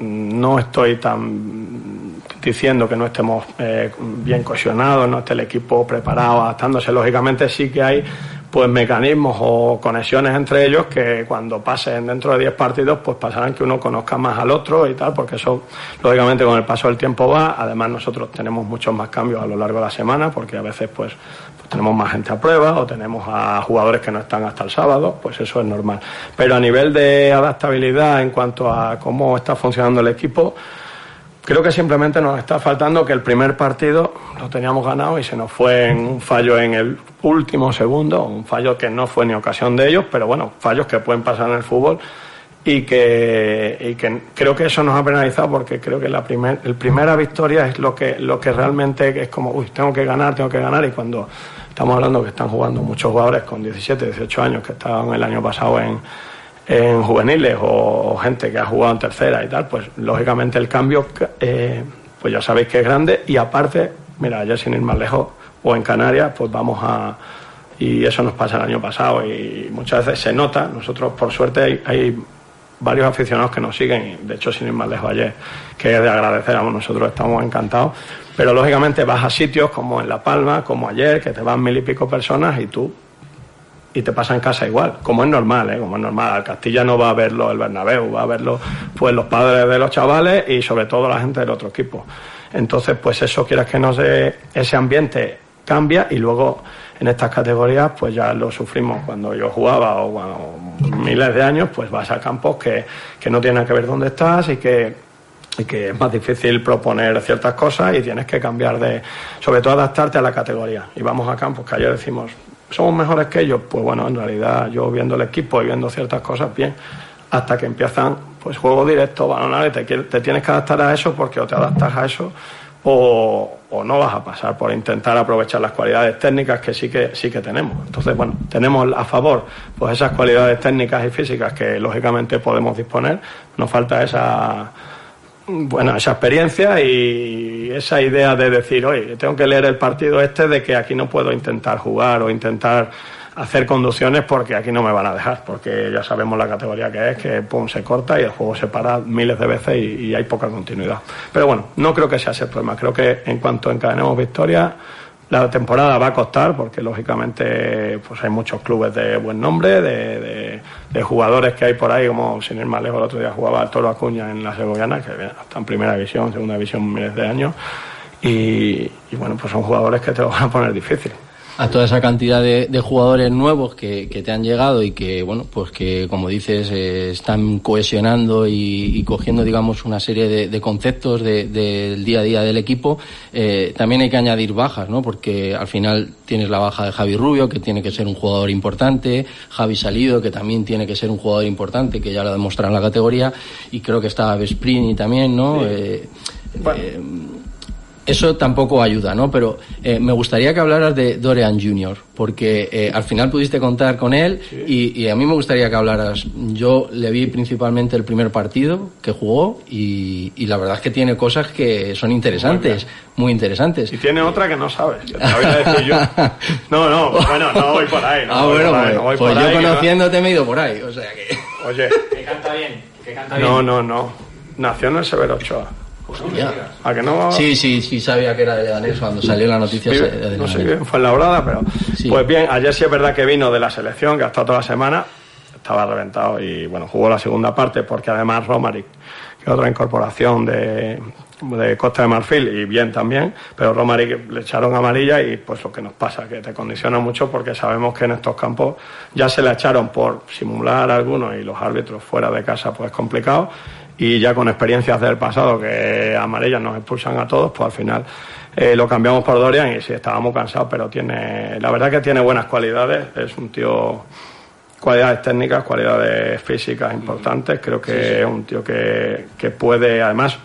no estoy tan diciendo que no estemos eh, bien cohesionados, no esté el equipo preparado, adaptándose. Lógicamente sí que hay pues mecanismos o conexiones entre ellos que cuando pasen dentro de 10 partidos pues pasarán que uno conozca más al otro y tal, porque eso lógicamente con el paso del tiempo va, además nosotros tenemos muchos más cambios a lo largo de la semana porque a veces pues, pues tenemos más gente a prueba o tenemos a jugadores que no están hasta el sábado, pues eso es normal. Pero a nivel de adaptabilidad en cuanto a cómo está funcionando el equipo, Creo que simplemente nos está faltando que el primer partido lo teníamos ganado y se nos fue en un fallo en el último segundo, un fallo que no fue ni ocasión de ellos, pero bueno, fallos que pueden pasar en el fútbol y que, y que creo que eso nos ha penalizado porque creo que la primer, el primera victoria es lo que, lo que realmente es como, uy, tengo que ganar, tengo que ganar y cuando estamos hablando que están jugando muchos jugadores con 17, 18 años que estaban el año pasado en en juveniles o, gente que ha jugado en tercera y tal, pues lógicamente el cambio, eh, pues ya sabéis que es grande y aparte, mira, ya sin ir más lejos, o en Canarias, pues vamos a... Y eso nos pasa el año pasado y muchas veces se nota, nosotros por suerte hay, hay varios aficionados que nos siguen, de hecho sin ir más lejos ayer, que es de agradecer, nosotros estamos encantados, pero lógicamente vas a sitios como en La Palma, como ayer, que te van mil y pico personas y tú y te pasa en casa igual, como es normal, ¿eh? como es normal. Al Castilla no va a verlo el Bernabéu, va a verlo pues los padres de los chavales y sobre todo la gente del otro equipo. Entonces, pues eso, quieras que no sé, ese ambiente cambia y luego en estas categorías pues ya lo sufrimos cuando yo jugaba o cuando miles de años, pues vas a campos que, que no tienen que ver dónde estás y que y que es más difícil proponer ciertas cosas y tienes que cambiar de, sobre todo adaptarte a la categoría. Y vamos a campos que ayer decimos, ¿somos mejores que ellos? Pues bueno, en realidad yo viendo el equipo y viendo ciertas cosas, bien, hasta que empiezan, pues juego directo, balonar, y te, te tienes que adaptar a eso porque o te adaptas a eso o, o, no vas a pasar por intentar aprovechar las cualidades técnicas que sí que sí que tenemos. Entonces, bueno, tenemos a favor pues esas cualidades técnicas y físicas que lógicamente podemos disponer. Nos falta esa bueno, esa experiencia y esa idea de decir, oye, tengo que leer el partido este de que aquí no puedo intentar jugar o intentar hacer conducciones porque aquí no me van a dejar, porque ya sabemos la categoría que es, que pum, se corta y el juego se para miles de veces y, hay poca continuidad. Pero bueno, no creo que sea ese el problema, creo que en cuanto encadenemos victoria, La temporada va a costar porque lógicamente pues hay muchos clubes de buen nombre, de- de jugadores que hay por ahí, como sin ir más lejos, el otro día jugaba Toro Acuña en la Segoviana, que está en primera división, segunda división miles de años, y, y bueno, pues son jugadores que te lo van a poner difícil. A toda esa cantidad de, de jugadores nuevos que, que te han llegado y que, bueno, pues que, como dices, eh, están cohesionando y, y cogiendo, digamos, una serie de, de conceptos de- del día a día del equipo, eh, también hay que añadir bajas, ¿no? Porque al final tienes la baja de Javi Rubio, que tiene que ser un jugador importante, Javi Salido, que también tiene que ser un jugador importante, que ya lo ha demostrado en la categoría, y creo que está Vesprini también, ¿no? Eh, eh, eso tampoco ayuda, ¿no? Pero eh, me gustaría que hablaras de Dorian Jr., porque eh, al final pudiste contar con él y, y a mí me gustaría que hablaras. Yo le vi principalmente el primer partido que jugó y, y la verdad es que tiene cosas que son interesantes, muy interesantes. Y tiene otra que no sabes, que te voy a decir yo. No, no, bueno, no voy por ahí. No [LAUGHS] ah, voy bueno, por ahí, pues, no voy pues por yo ahí, que no- conociéndote me he ido por ahí, o sea que... Oye, Que canta bien, que canta no, no, no. Nació en el Severo Ochoa. ¿A que no? Sí, sí, sí sabía que era de Danés cuando salió la noticia de no sé bien, fue en la brada, pero. Sí. Pues bien, ayer sí es verdad que vino de la selección, que ha estado toda la semana, estaba reventado y bueno, jugó la segunda parte porque además Romaric, que otra incorporación de, de Costa de Marfil y bien también, pero Romaric le echaron amarilla y pues lo que nos pasa, que te condiciona mucho porque sabemos que en estos campos ya se la echaron por simular algunos y los árbitros fuera de casa pues es complicado y ya con experiencias del pasado que amarillas nos expulsan a todos, pues al final eh, lo cambiamos por Dorian y sí, estábamos cansados, pero tiene, la verdad que tiene buenas cualidades, es un tío, cualidades técnicas, cualidades físicas importantes, creo que es un tío que, que puede, además,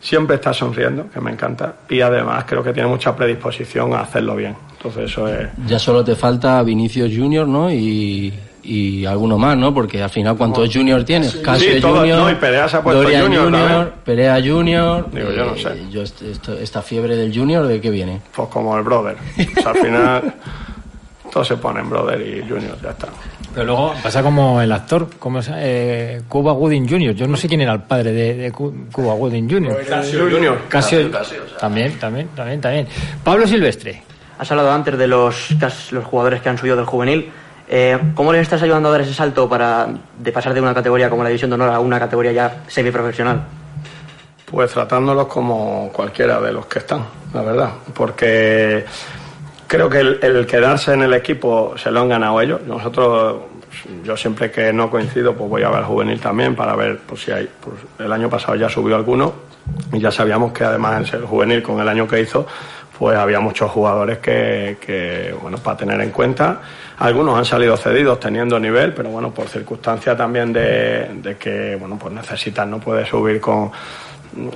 siempre está sonriendo, que me encanta, y además creo que tiene mucha predisposición a hacerlo bien, entonces eso es... Ya solo te falta Vinicius Junior, ¿no? Y, y alguno más, ¿no? Porque al final, ¿cuántos Junior tienes? Casio Sí, todo- Junior, no, y Perea se ha puesto Dorian Junior. Perea Junior. Digo, yo no eh, sé. yo est- esto- esta fiebre del Junior, ¿de qué viene? Pues como el brother, O sea, al final [LAUGHS] todos se ponen brother y junior, ya está. Pero luego pasa como el actor, como es, eh, Cuba Gooding Jr. Yo no sé quién era el padre de, de Cu- Cuba Gooding Jr. Casio Junior. Casio, Casio, o sea. también, también, también, también. Pablo Silvestre. Has hablado antes de los, los jugadores que han subido del juvenil. Eh, ¿Cómo les estás ayudando a dar ese salto para de pasar de una categoría como la División de Honor a una categoría ya semiprofesional? Pues tratándolos como cualquiera de los que están, la verdad. Porque creo que el, quedarse en el equipo se lo han ganado ellos. Nosotros, yo siempre que no coincido, pues voy a ver juvenil también para ver pues, si hay. el año pasado ya subió alguno y ya sabíamos que además el juvenil con el año que hizo, pues había muchos jugadores que, bueno, para tener en cuenta. Algunos han salido cedidos teniendo nivel, pero bueno, por circunstancia también de, de que, bueno, pues necesitan, no puede subir con,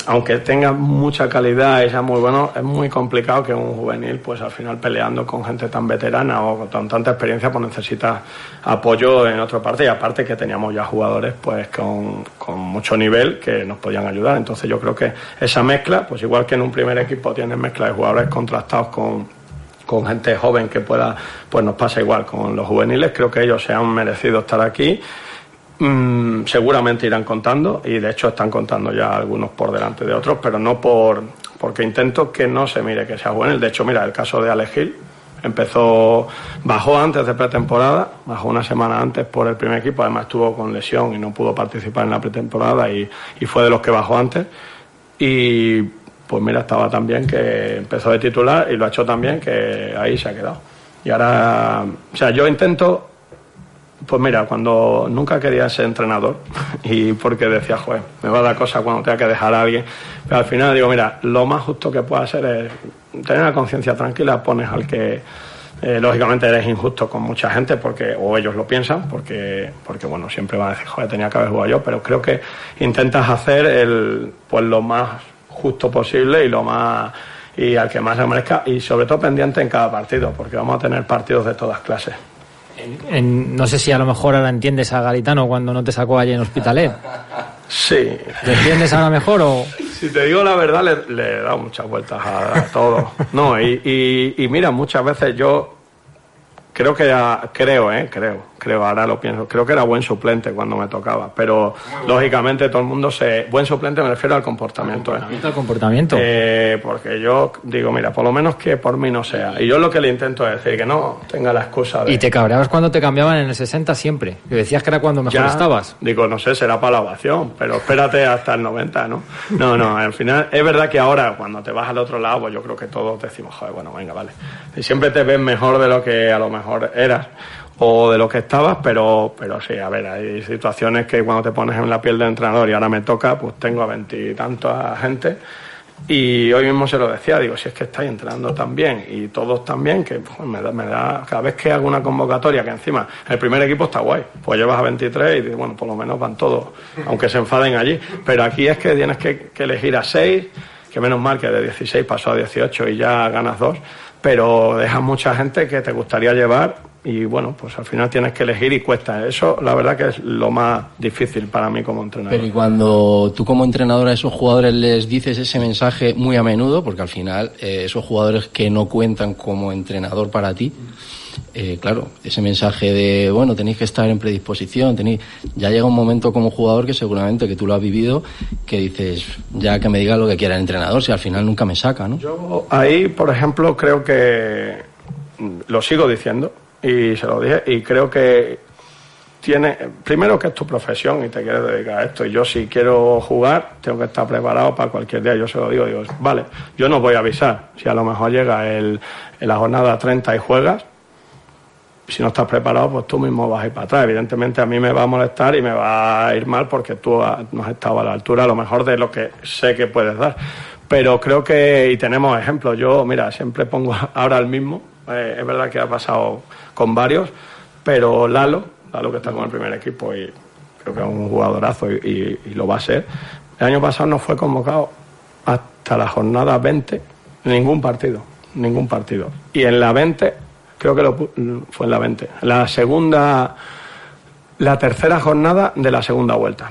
aunque tenga mucha calidad y sea muy bueno, es muy complicado que un juvenil, pues al final peleando con gente tan veterana o con tanta experiencia, pues necesita apoyo en otra parte. Y aparte que teníamos ya jugadores, pues con, con mucho nivel que nos podían ayudar. Entonces yo creo que esa mezcla, pues igual que en un primer equipo tienes mezcla de jugadores contrastados con con gente joven que pueda, pues nos pasa igual con los juveniles. Creo que ellos se han merecido estar aquí. Mm, seguramente irán contando y de hecho están contando ya algunos por delante de otros, pero no por porque intento que no se mire que sea juvenil. De hecho, mira, el caso de Alex Gil empezó, bajó antes de pretemporada, bajó una semana antes por el primer equipo, además estuvo con lesión y no pudo participar en la pretemporada y, y fue de los que bajó antes. Y pues mira, estaba tan bien que empezó de titular y lo ha hecho tan bien que ahí se ha quedado. Y ahora, o sea, yo intento pues mira, cuando nunca quería ser entrenador [LAUGHS] y porque decía, joder, me va a dar cosa cuando tenga que dejar a alguien, pero al final digo, mira, lo más justo que puedo hacer es tener la conciencia tranquila, pones al que eh, lógicamente eres injusto con mucha gente porque o ellos lo piensan porque porque bueno, siempre van a decir, joder, tenía que haber jugado yo, pero creo que intentas hacer el pues lo más justo posible y lo más y al que más se merezca y sobre todo pendiente en cada partido, porque vamos a tener partidos de todas clases. En- no sé si a lo mejor ahora entiendes a Garitano cuando no te sacó allí en Hospitalet. Sí, ¿Lo entiendes ahora mejor o...? Si te digo la verdad, le, le he dado muchas vueltas a, a todo. No, y, y- y mira, muchas veces yo, creo que creo, eh, creo, creo, ahora lo pienso, creo que era buen suplente cuando me tocaba, pero lógicamente todo el mundo se, buen suplente me refiero al comportamiento, eh. Al comportamiento. Eh, porque yo digo, mira, por lo menos que por mí no sea. Y yo lo que le intento es decir, que no tenga la excusa de... Y te cabreabas cuando te cambiaban en el 60 siempre. Que decías que era cuando mejor Ya, estabas. Digo, no sé, será para la ovación, pero espérate hasta el 90, ¿no? No, no, al final es verdad que ahora cuando te vas al otro lado, pues yo creo que todos decimos, joder, bueno, venga, vale. Y siempre te ves mejor de lo que a lo mejor eras o de lo que estabas, pero, pero sí, a ver, hay situaciones que cuando te pones en la piel del entrenador y ahora me toca, pues tengo a veintitantos gente y hoy mismo se lo decía, digo, si es que estáis entrenando tan bien y todos tan bien, que pues, me, da, me da, cada vez que hago una convocatoria, que encima el primer equipo está guay, pues llevas a 23 y bueno, por lo menos van todos, aunque se enfaden allí, pero aquí es que tienes que, elegir a 6, que menos mal que de 16 pasó a 18 y ya ganas dos, pero dejas mucha gente que te gustaría llevar y bueno, pues al final tienes que elegir y cuesta. Eso la verdad que es lo más difícil para mí como entrenador. Pero y cuando tú como entrenador a esos jugadores les dices ese mensaje muy a menudo, porque al final eh, esos jugadores que no cuentan como entrenador para ti, eh, claro, ese mensaje de, bueno, tenéis que estar en predisposición, tenéis, ya llega un momento como jugador que seguramente que tú lo has vivido, que dices, ya que me diga lo que quiera el entrenador, si al final nunca me saca, ¿no? Yo ahí, por ejemplo, creo que lo sigo diciendo y se lo dije y creo que tiene primero que es tu profesión y te quieres dedicar a esto y yo si quiero jugar tengo que estar preparado para cualquier día yo se lo digo digo vale yo no voy a avisar si a lo mejor llega el, la jornada 30 y juegas si no estás preparado, pues tú mismo vas a ir para atrás. Evidentemente a mí me va a molestar y me va a ir mal porque tú no has estado a la altura a lo mejor de lo que sé que puedes dar. Pero creo que, y tenemos ejemplos, yo, mira, siempre pongo [LAUGHS] ahora el mismo, eh, es verdad que ha pasado con varios, pero Lalo, Lalo que está con el primer equipo y creo que es un jugadorazo y, y- y lo va a ser, el año pasado no fue convocado hasta la jornada 20, ningún partido, ningún partido. Y en la 20, creo que lo fue en la 20, la segunda, la tercera jornada de la segunda vuelta.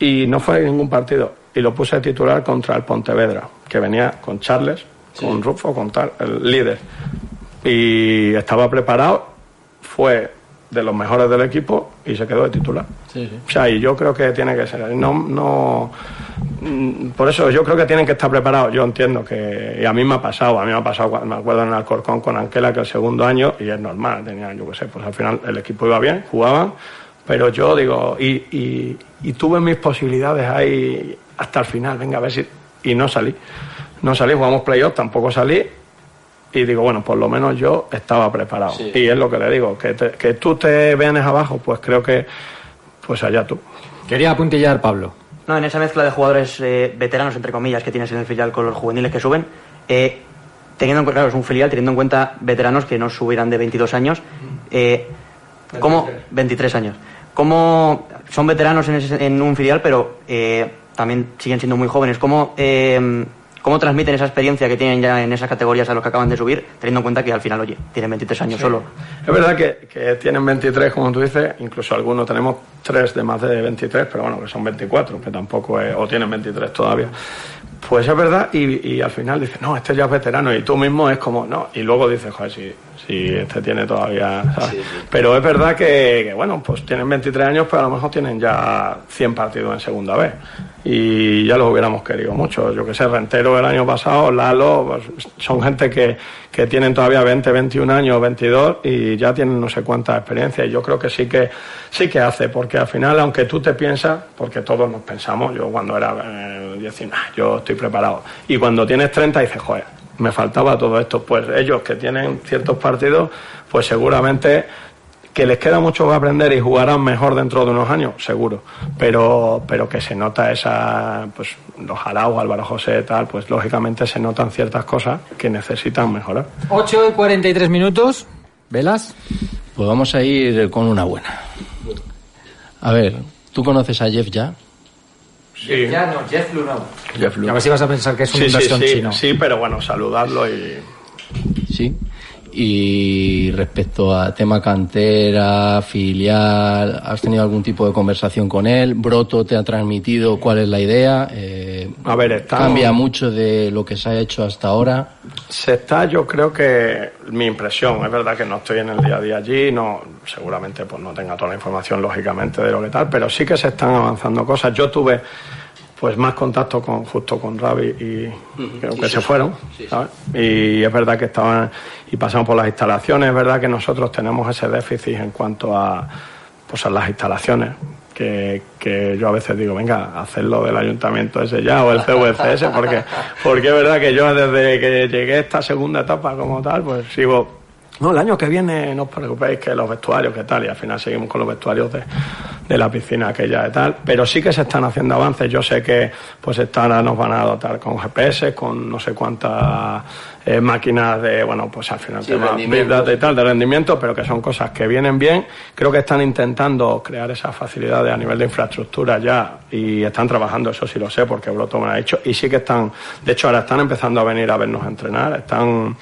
Y no fue ningún partido. Y lo puse de titular contra el Pontevedra, que venía con Charles, con Rufo, con tal, el líder. Y estaba preparado, fue de los mejores del equipo y se quedó de titular. O sea, y yo creo que tiene que ser. No, no, mm, por eso yo creo que tienen que estar preparados. Yo entiendo que. Y a mí me ha pasado. A mí me ha pasado, me acuerdo en Alcorcón con Anquela, que el segundo año, y es normal, tenían, yo qué sé, pues al final el equipo iba bien, jugaban. Pero yo digo, y, y, y tuve mis posibilidades ahí hasta el final, venga, a ver si. Y no salí. No salí, jugamos playoff, tampoco salí. Y digo, bueno, por lo menos yo estaba preparado. Y es lo que le digo, que, te- que tú te veas abajo, pues creo que, pues allá tú. Quería apuntillar, Pablo. No, en esa mezcla de jugadores eh, veteranos, entre comillas, que tienes en el filial con los juveniles que suben, eh, teniendo en cuenta, claro, es un filial, teniendo en cuenta veteranos que no subirán de 22 años, eh, ¿cómo? 23 años. ¿Cómo son veteranos en, ese- en un filial, pero eh, también siguen siendo muy jóvenes? ¿Cómo, eh, ¿Cómo transmiten esa experiencia que tienen ya en esas categorías a los que acaban de subir, teniendo en cuenta que al final, oye, tienen 23 años Sí. solo? Es verdad que, que tienen 23, como tú dices, incluso algunos tenemos tres de más de 23, pero bueno, que son 24, que tampoco es, o tienen 23 todavía. Pues es verdad, y, y al final dices, no, este ya es veterano, y tú mismo es como, no, y luego dices, joder, si, si este tiene todavía, ¿sabes? Pero es verdad que, que, bueno, pues tienen 23 años, pero a lo mejor tienen ya 100 partidos en segunda vez, y ya los hubiéramos querido mucho. Yo que sé, Rentero el año pasado, Lalo, pues, son gente que, que tienen todavía 20, 21 años, 22 y ya tienen no sé cuánta experiencia. Y yo creo que sí que sí que hace, porque al final, aunque tú te piensas, porque todos nos pensamos, yo cuando era eh, 19, "Ah, yo estoy preparado. Y cuando tienes 30 dices, joder, me faltaba todo esto. Pues ellos que tienen ciertos partidos, pues seguramente que les queda mucho que aprender y jugarán mejor dentro de unos años, seguro. Pero, pero que se nota esa, pues los Arauz, Álvaro José, tal, pues lógicamente se notan ciertas cosas que necesitan mejorar. 8 y 43 minutos. ¿Velas? Pues vamos a ir con una buena. A ver, ¿tú conoces a Jeff Ya? Sí. Ya no, Jeff Luno. Jeff Luno. A ver si vas a pensar que es una Sí, sí, inversión sí, chino. sí, pero bueno, saludarlo y Sí. Y respecto a tema cantera, filial, ¿has tenido algún tipo de conversación con él? ¿Broto te ha transmitido cuál es la idea? Eh, A ver, estamos- ¿Cambia mucho de lo que se ha hecho hasta ahora? Se está, yo creo que mi impresión, es verdad que no estoy en el día a día allí, no, seguramente pues no tenga toda la información lógicamente de lo que tal, pero sí que se están avanzando cosas. Yo tuve pues más contacto con justo con Ravi y creo que se fueron, ¿sabes? Y es verdad que estaban y pasamos por las instalaciones, es verdad que nosotros tenemos ese déficit en cuanto a pues a las instalaciones. Que, que yo a veces digo, venga, hacerlo del ayuntamiento ese ya o el CVCS, porque, porque es verdad que yo desde que llegué a esta segunda etapa como tal, pues sigo no, el año que viene no os preocupéis que los vestuarios, que tal, y al final seguimos con los vestuarios de, de la piscina aquella y tal, pero sí que se están haciendo avances. Yo sé que pues están, nos van a dotar con GPS, con no sé cuántas eh, máquinas de, bueno, pues al final Sí, tema rendimientos. Big Data y tal, de rendimiento, pero que son cosas que vienen bien. Creo que están intentando crear esas facilidades a nivel de infraestructura ya y están trabajando, eso sí lo sé, porque Broto me lo ha dicho, y sí que están, de hecho ahora están empezando a venir a vernos a entrenar, están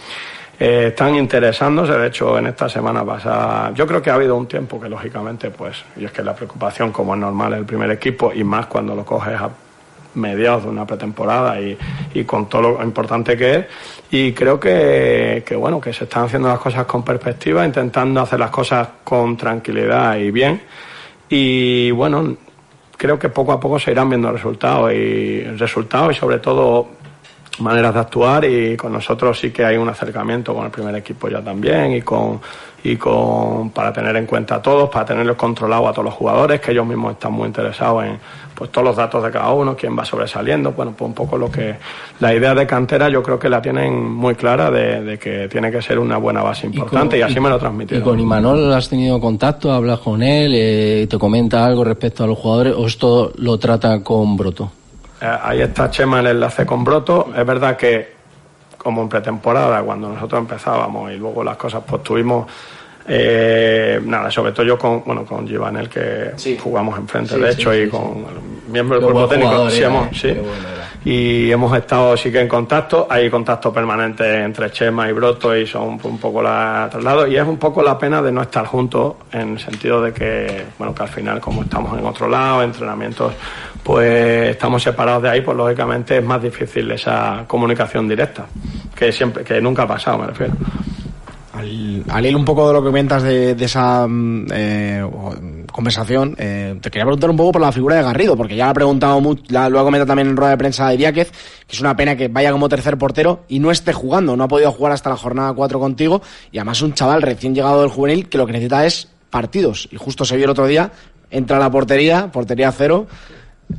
eh, están interesándose, de hecho en esta semana pasada, yo creo que ha habido un tiempo que lógicamente pues, y es que la preocupación como es normal el primer equipo y más cuando lo coges a mediados de una pretemporada y, y con todo lo importante que es. Y creo que, que bueno que se están haciendo las cosas con perspectiva intentando hacer las cosas con tranquilidad y bien. Y bueno creo que poco a poco se irán viendo resultados y resultados y sobre todo maneras de actuar y con nosotros sí que hay un acercamiento con el primer equipo ya también y con y con para tener en cuenta a todos, para tenerlos controlados a todos los jugadores, que ellos mismos están muy interesados en pues todos los datos de cada uno, quién va sobresaliendo, bueno, pues un poco lo que la idea de cantera yo creo que la tienen muy clara de, de que tiene que ser una buena base importante y, con- así me lo ¿Y transmitieron. con Imanol has tenido contacto? ¿Hablas con él? Eh, ¿Te comenta algo respecto a los jugadores? ¿O esto lo trata con Broto? Eh, ahí está Chema el enlace con Broto. Es verdad que, como en pretemporada, cuando nosotros empezábamos y luego las cosas, pues tuvimos. eh, nada, sobre todo yo con, bueno, con Giovanel que jugamos enfrente, Sí, de hecho, sí, y con miembros del cuerpo técnico. sí, hemos, eh, bueno. Y hemos estado sí que en contacto, hay contacto permanente entre Chema y Broto y son un, poco la traslado y es un poco la pena de no estar juntos en el sentido de que, bueno, que al final como estamos en otro lado, entrenamientos, pues estamos separados de ahí, pues lógicamente es más difícil esa comunicación directa, que siempre, que nunca ha pasado, me refiero. Al, al un poco de lo que comentas de, de esa mm, eh, conversación, eh, te quería preguntar un poco por la figura de Garrido, porque ya lo ha preguntado, mu- la- lo ha comentado también en rueda de prensa de Iríaquez, que es una pena que vaya como tercer portero y no esté jugando, no ha podido jugar hasta la jornada 4 contigo, y además un chaval recién llegado del juvenil que lo que necesita es partidos, y justo se vio el otro día, entra a la portería, portería cero,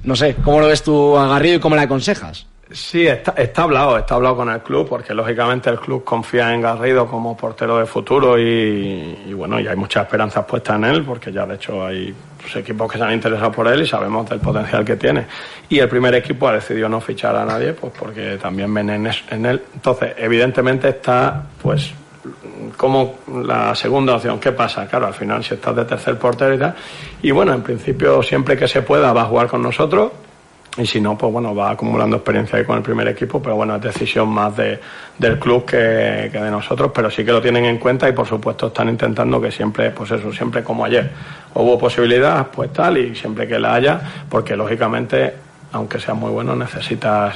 no sé, ¿cómo lo ves tú a Garrido y cómo le aconsejas? Sí, está, está hablado, está hablado con el club, porque lógicamente el club confía en Garrido como portero de futuro y, y bueno, y hay muchas esperanzas puestas en él, porque ya de hecho hay pues, equipos que se han interesado por él y sabemos del potencial que tiene. Y el primer equipo ha decidido no fichar a nadie, pues porque también ven en, en él. Entonces, evidentemente está, pues, como la segunda opción. ¿Qué pasa? Claro, al final si estás de tercer portero y tal. Y bueno, en principio siempre que se pueda va a jugar con nosotros. Y si no, pues bueno, va acumulando experiencia ahí con el primer equipo, pero bueno, es decisión más de, del club que, que de nosotros, pero sí que lo tienen en cuenta y por supuesto están intentando que siempre, pues eso, siempre como ayer, hubo posibilidad, pues tal, y siempre que la haya, porque lógicamente, aunque seas muy bueno, necesitas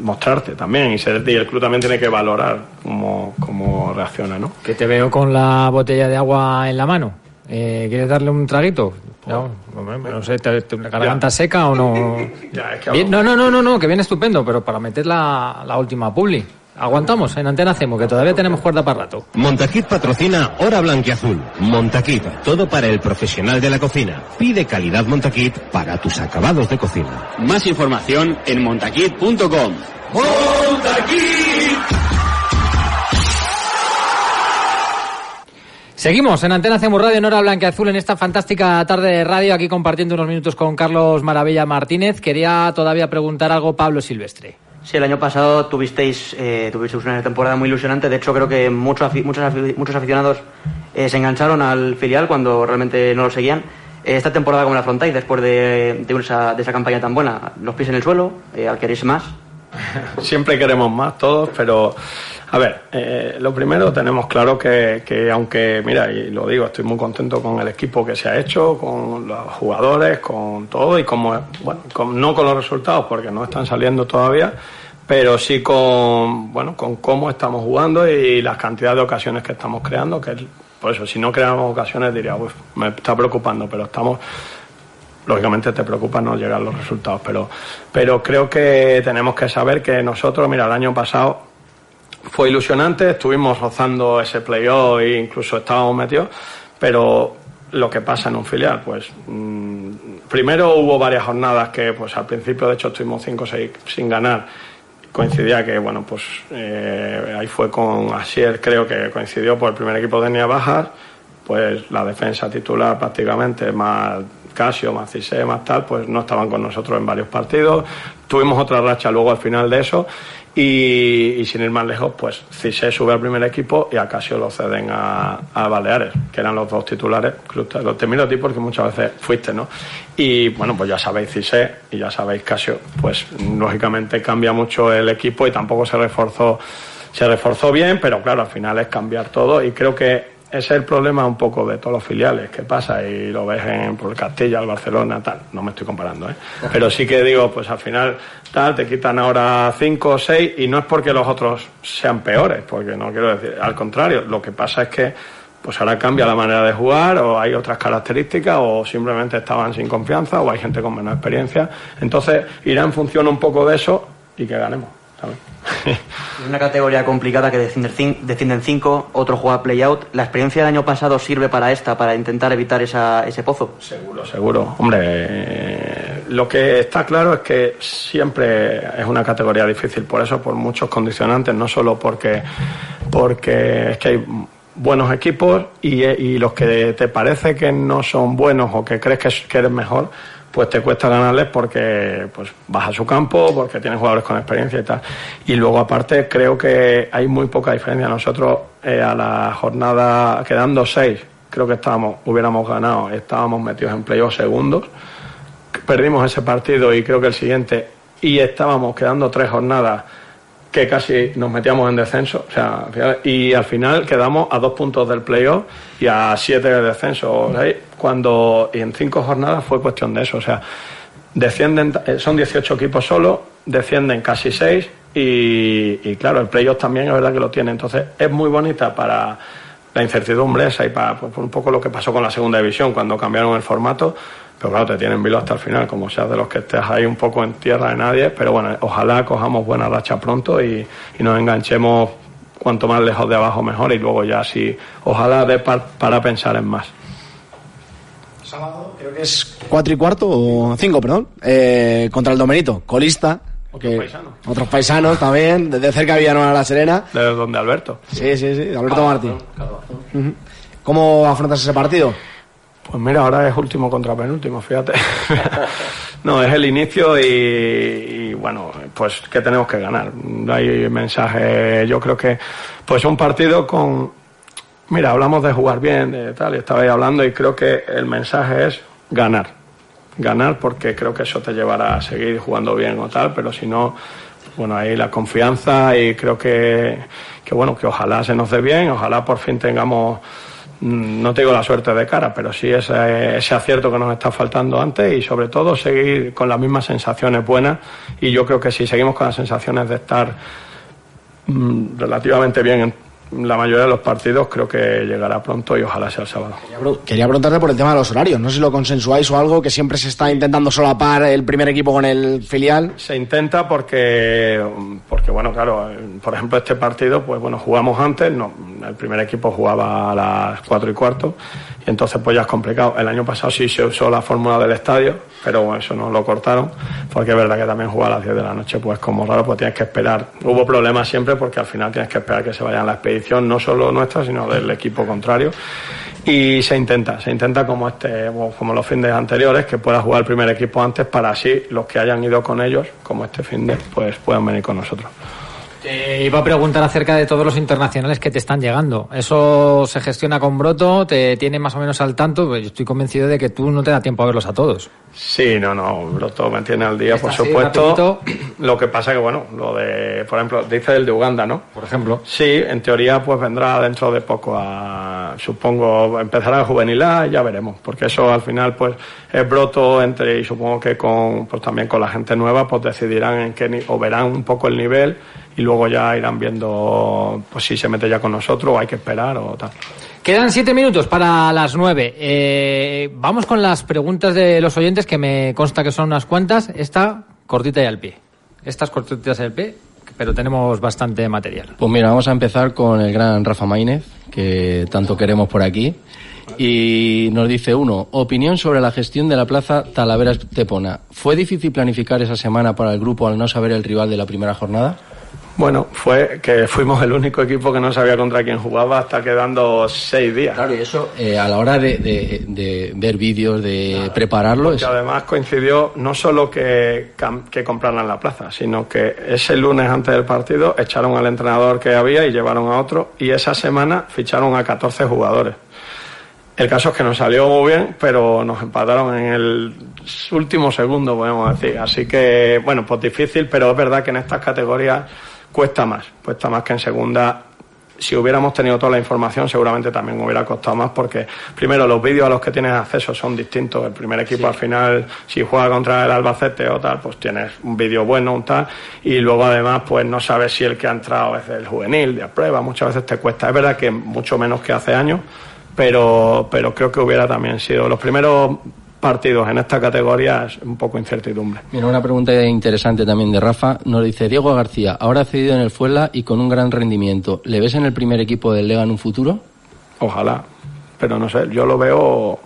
mostrarte también y, ser- y el club también tiene que valorar cómo, cómo reacciona, ¿no? Que te veo con la botella de agua en la mano. Eh, ¿Quieres darle un traguito? No, no sé, ¿te, te- la garganta seca o no? [LAUGHS] Ya, es que Bien, no, no, no, no, no, que viene estupendo, pero para meter la, la última publi. Aguantamos, en Antena Hacemos, que todavía tenemos cuerda para rato. Montaquit patrocina Hora Blanquiazul. Montaquit, todo para el profesional de la cocina. Pide calidad Montaquit para tus acabados de cocina. Más información en montaquit.com. Seguimos en Antena Hacemos Radio en Hora Blanca Azul en esta fantástica tarde de radio, aquí compartiendo unos minutos con Carlos Maravilla Martínez. Quería todavía preguntar algo Pablo Silvestre. Sí, el año pasado tuvisteis, eh, tuvisteis una temporada muy ilusionante. De hecho, creo que muchos, muchos, muchos aficionados eh, se engancharon al filial cuando realmente no lo seguían. Eh, esta temporada, ¿cómo la afrontáis después de, de esa, de esa campaña tan buena? ¿Los pies en el suelo? Eh, ¿Al queréis más? [LAUGHS] siempre queremos más todos, pero a ver, eh, lo primero tenemos claro que, que, aunque, mira, y lo digo, estoy muy contento con el equipo que se ha hecho, con los jugadores, con todo y como, bueno, no con los resultados porque no están saliendo todavía, pero sí con, bueno, con cómo estamos jugando y las cantidades de ocasiones que estamos creando, que por eso, si no creamos ocasiones diría, uff, me está preocupando, pero estamos lógicamente te preocupa no llegar los resultados, pero, pero creo que tenemos que saber que nosotros, mira, el año pasado fue ilusionante, estuvimos rozando ese playoff e incluso estábamos metidos, pero lo que pasa en un filial, pues mmm, primero hubo varias jornadas que pues al principio de hecho estuvimos 5 o 6 sin ganar, coincidía que bueno pues eh, ahí fue con Asier, creo que coincidió por el primer equipo de Nia Bajas, pues la defensa titular prácticamente más Casio, más Cise, más tal, pues no estaban con nosotros en varios partidos. Tuvimos otra racha luego al final de eso y, y sin ir más lejos, pues Cise sube al primer equipo y a Casio lo ceden a, a Baleares, que eran los dos titulares. Los te a ti porque muchas veces fuiste, ¿no? Y bueno, pues ya sabéis Cise y ya sabéis Casio, pues lógicamente cambia mucho el equipo y tampoco se reforzó se reforzó bien, pero claro, al final es cambiar todo y creo que ese es el problema un poco de todos los filiales que pasa y lo ves en por el Castilla, el Barcelona, tal. No me estoy comparando, ¿eh? Pero sí que digo, pues al final, tal, te quitan ahora cinco o seis y no es porque los otros sean peores, porque no quiero decir, al contrario, lo que pasa es que pues ahora cambia la manera de jugar o hay otras características o simplemente estaban sin confianza o hay gente con menos experiencia. Entonces irá en función un poco de eso y que ganemos. ¿sabes? [LAUGHS] Es una categoría complicada que descienden cinco, otro juega play-out. ¿La experiencia del año pasado sirve para esta, para intentar evitar esa, ese pozo? Seguro, seguro. Hombre, lo que está claro es que siempre es una categoría difícil, por eso, por muchos condicionantes, no solo porque, porque es que hay buenos equipos y, y los que te parece que no son buenos o que crees que, que eres mejor, pues te cuesta ganarles porque pues vas a su campo, porque tienes jugadores con experiencia y tal. Y luego aparte creo que hay muy poca diferencia. Nosotros eh, a la jornada quedando seis, creo que estábamos, hubiéramos ganado, estábamos metidos en playoff segundos. Perdimos ese partido y creo que el siguiente y estábamos quedando tres jornadas que casi nos metíamos en descenso. O sea, y al final quedamos a dos puntos del playoff y a siete del descenso. Cuando y en cinco jornadas fue cuestión de eso. O sea, descienden, son 18 equipos solo, descienden casi seis y, y claro, el playoff también es verdad que lo tiene. Entonces es muy bonita para la incertidumbre esa y para pues, un poco lo que pasó con la segunda división cuando cambiaron el formato pero claro, te tienen vilo hasta el final, como seas de los que estés ahí un poco en tierra de nadie, pero bueno, ojalá cojamos buena racha pronto y, y nos enganchemos cuanto más lejos de abajo mejor y luego ya sí, ojalá de par, para pensar en más. Sábado, creo que es cuatro y cuarto o cinco, perdón, eh, contra el Domenito, colista. Otros que- paisanos. Otros paisanos también, desde cerca Villanueva a la Serena. De donde Alberto. Sí, sí, sí, Alberto Martín. Ujú. ¿Cómo afrontas ese partido? Pues mira, ahora es último contra penúltimo, fíjate. [LAUGHS] no, es el inicio y, y, bueno, pues que tenemos que ganar. Hay mensaje, yo creo que pues un partido con, mira, hablamos de jugar bien, de tal, y estaba ahí hablando y creo que el mensaje es ganar. Ganar porque creo que eso te llevará a seguir jugando bien o tal, pero si no, bueno, ahí la confianza y creo que, que bueno, que ojalá se nos dé bien, ojalá por fin tengamos no te digo la suerte de cara, pero sí ese, ese acierto que nos está faltando antes y sobre todo seguir con las mismas sensaciones buenas. Y yo creo que si seguimos con las sensaciones de estar mm, relativamente bien en la mayoría de los partidos, creo que llegará pronto y ojalá sea el sábado. Quería preguntarte por el tema de los horarios. No sé si lo consensuáis o algo, que siempre se está intentando solapar el primer equipo con el filial. Se intenta porque, porque bueno, claro, por ejemplo, este partido, pues bueno, jugamos antes, no, el primer equipo jugaba a las cuatro y cuarto, y entonces pues ya es complicado. El año pasado sí se usó la fórmula del estadio, pero bueno, eso no lo cortaron, porque es verdad que también jugar a las 10 de la noche, pues como raro, pues tienes que esperar. Hubo problemas siempre porque al final tienes que esperar que se vayan la expedición, no solo nuestra, sino del equipo contrario. Y se intenta, se intenta como este, como los fines anteriores, que pueda jugar el primer equipo antes para así los que hayan ido con ellos, como este fin de, pues puedan venir con nosotros. Te iba a preguntar acerca de todos los internacionales que te están llegando. ¿Eso se gestiona con Broto? ¿Te tiene más o menos al tanto? Pues yo estoy convencido de que tú no te da tiempo a verlos a todos. Sí, no, no, Broto me tiene al día, Está por supuesto. Lo que pasa que, bueno, lo de, por ejemplo, dice el de Uganda, ¿no? Por ejemplo. Sí, en teoría, pues vendrá dentro de poco a, supongo, empezará a juvenil A, ya veremos, porque eso al final, pues, es Broto entre, y supongo que con, pues también con la gente nueva, pues decidirán en qué, ni- o verán un poco el nivel y luego ya irán viendo, pues si se mete ya con nosotros o hay que esperar o tal. Quedan siete minutos para las nueve. Eh, vamos con las preguntas de los oyentes, que me consta que son unas cuantas. Esta cortita y al pie. Estas cortitas y al pie, pero tenemos bastante material. Pues mira, vamos a empezar con el gran Rafa Maínez, que tanto queremos por aquí. Y nos dice uno, opinión sobre la gestión de la plaza Talaveras Tepona. ¿Fue difícil planificar esa semana para el grupo al no saber el rival de la primera jornada? Bueno, fue que fuimos el único equipo que no sabía contra quién jugaba hasta quedando seis días. Claro, y eso eh, a la hora de, de- de ver vídeos, de prepararlo, Porque es- además coincidió no solo que, que compraran la plaza, sino que ese lunes antes del partido echaron al entrenador que había y llevaron a otro, y esa semana ficharon a 14 jugadores. El caso es que nos salió muy bien, pero nos empataron en el último segundo, podemos decir. Así que, bueno, pues difícil, pero es verdad que en estas categorías cuesta más. Cuesta más que en segunda. Si hubiéramos tenido toda la información, seguramente también hubiera costado más, porque primero los vídeos a los que tienes acceso son distintos. El primer equipo al final, si juega contra el Albacete o tal, pues tienes un vídeo bueno, un tal, y luego además, pues no sabes si el que ha entrado es el juvenil, de prueba, muchas veces te cuesta. Es verdad que mucho menos que hace años, pero, pero creo que hubiera también sido los primeros partidos en esta categoría es un poco incertidumbre. Mira, una pregunta interesante también de Rafa. Nos dice Diego García, ahora cedido en el Fuela y con un gran rendimiento. ¿Le ves en el primer equipo del Lega en un futuro? Ojalá, pero no sé, yo lo veo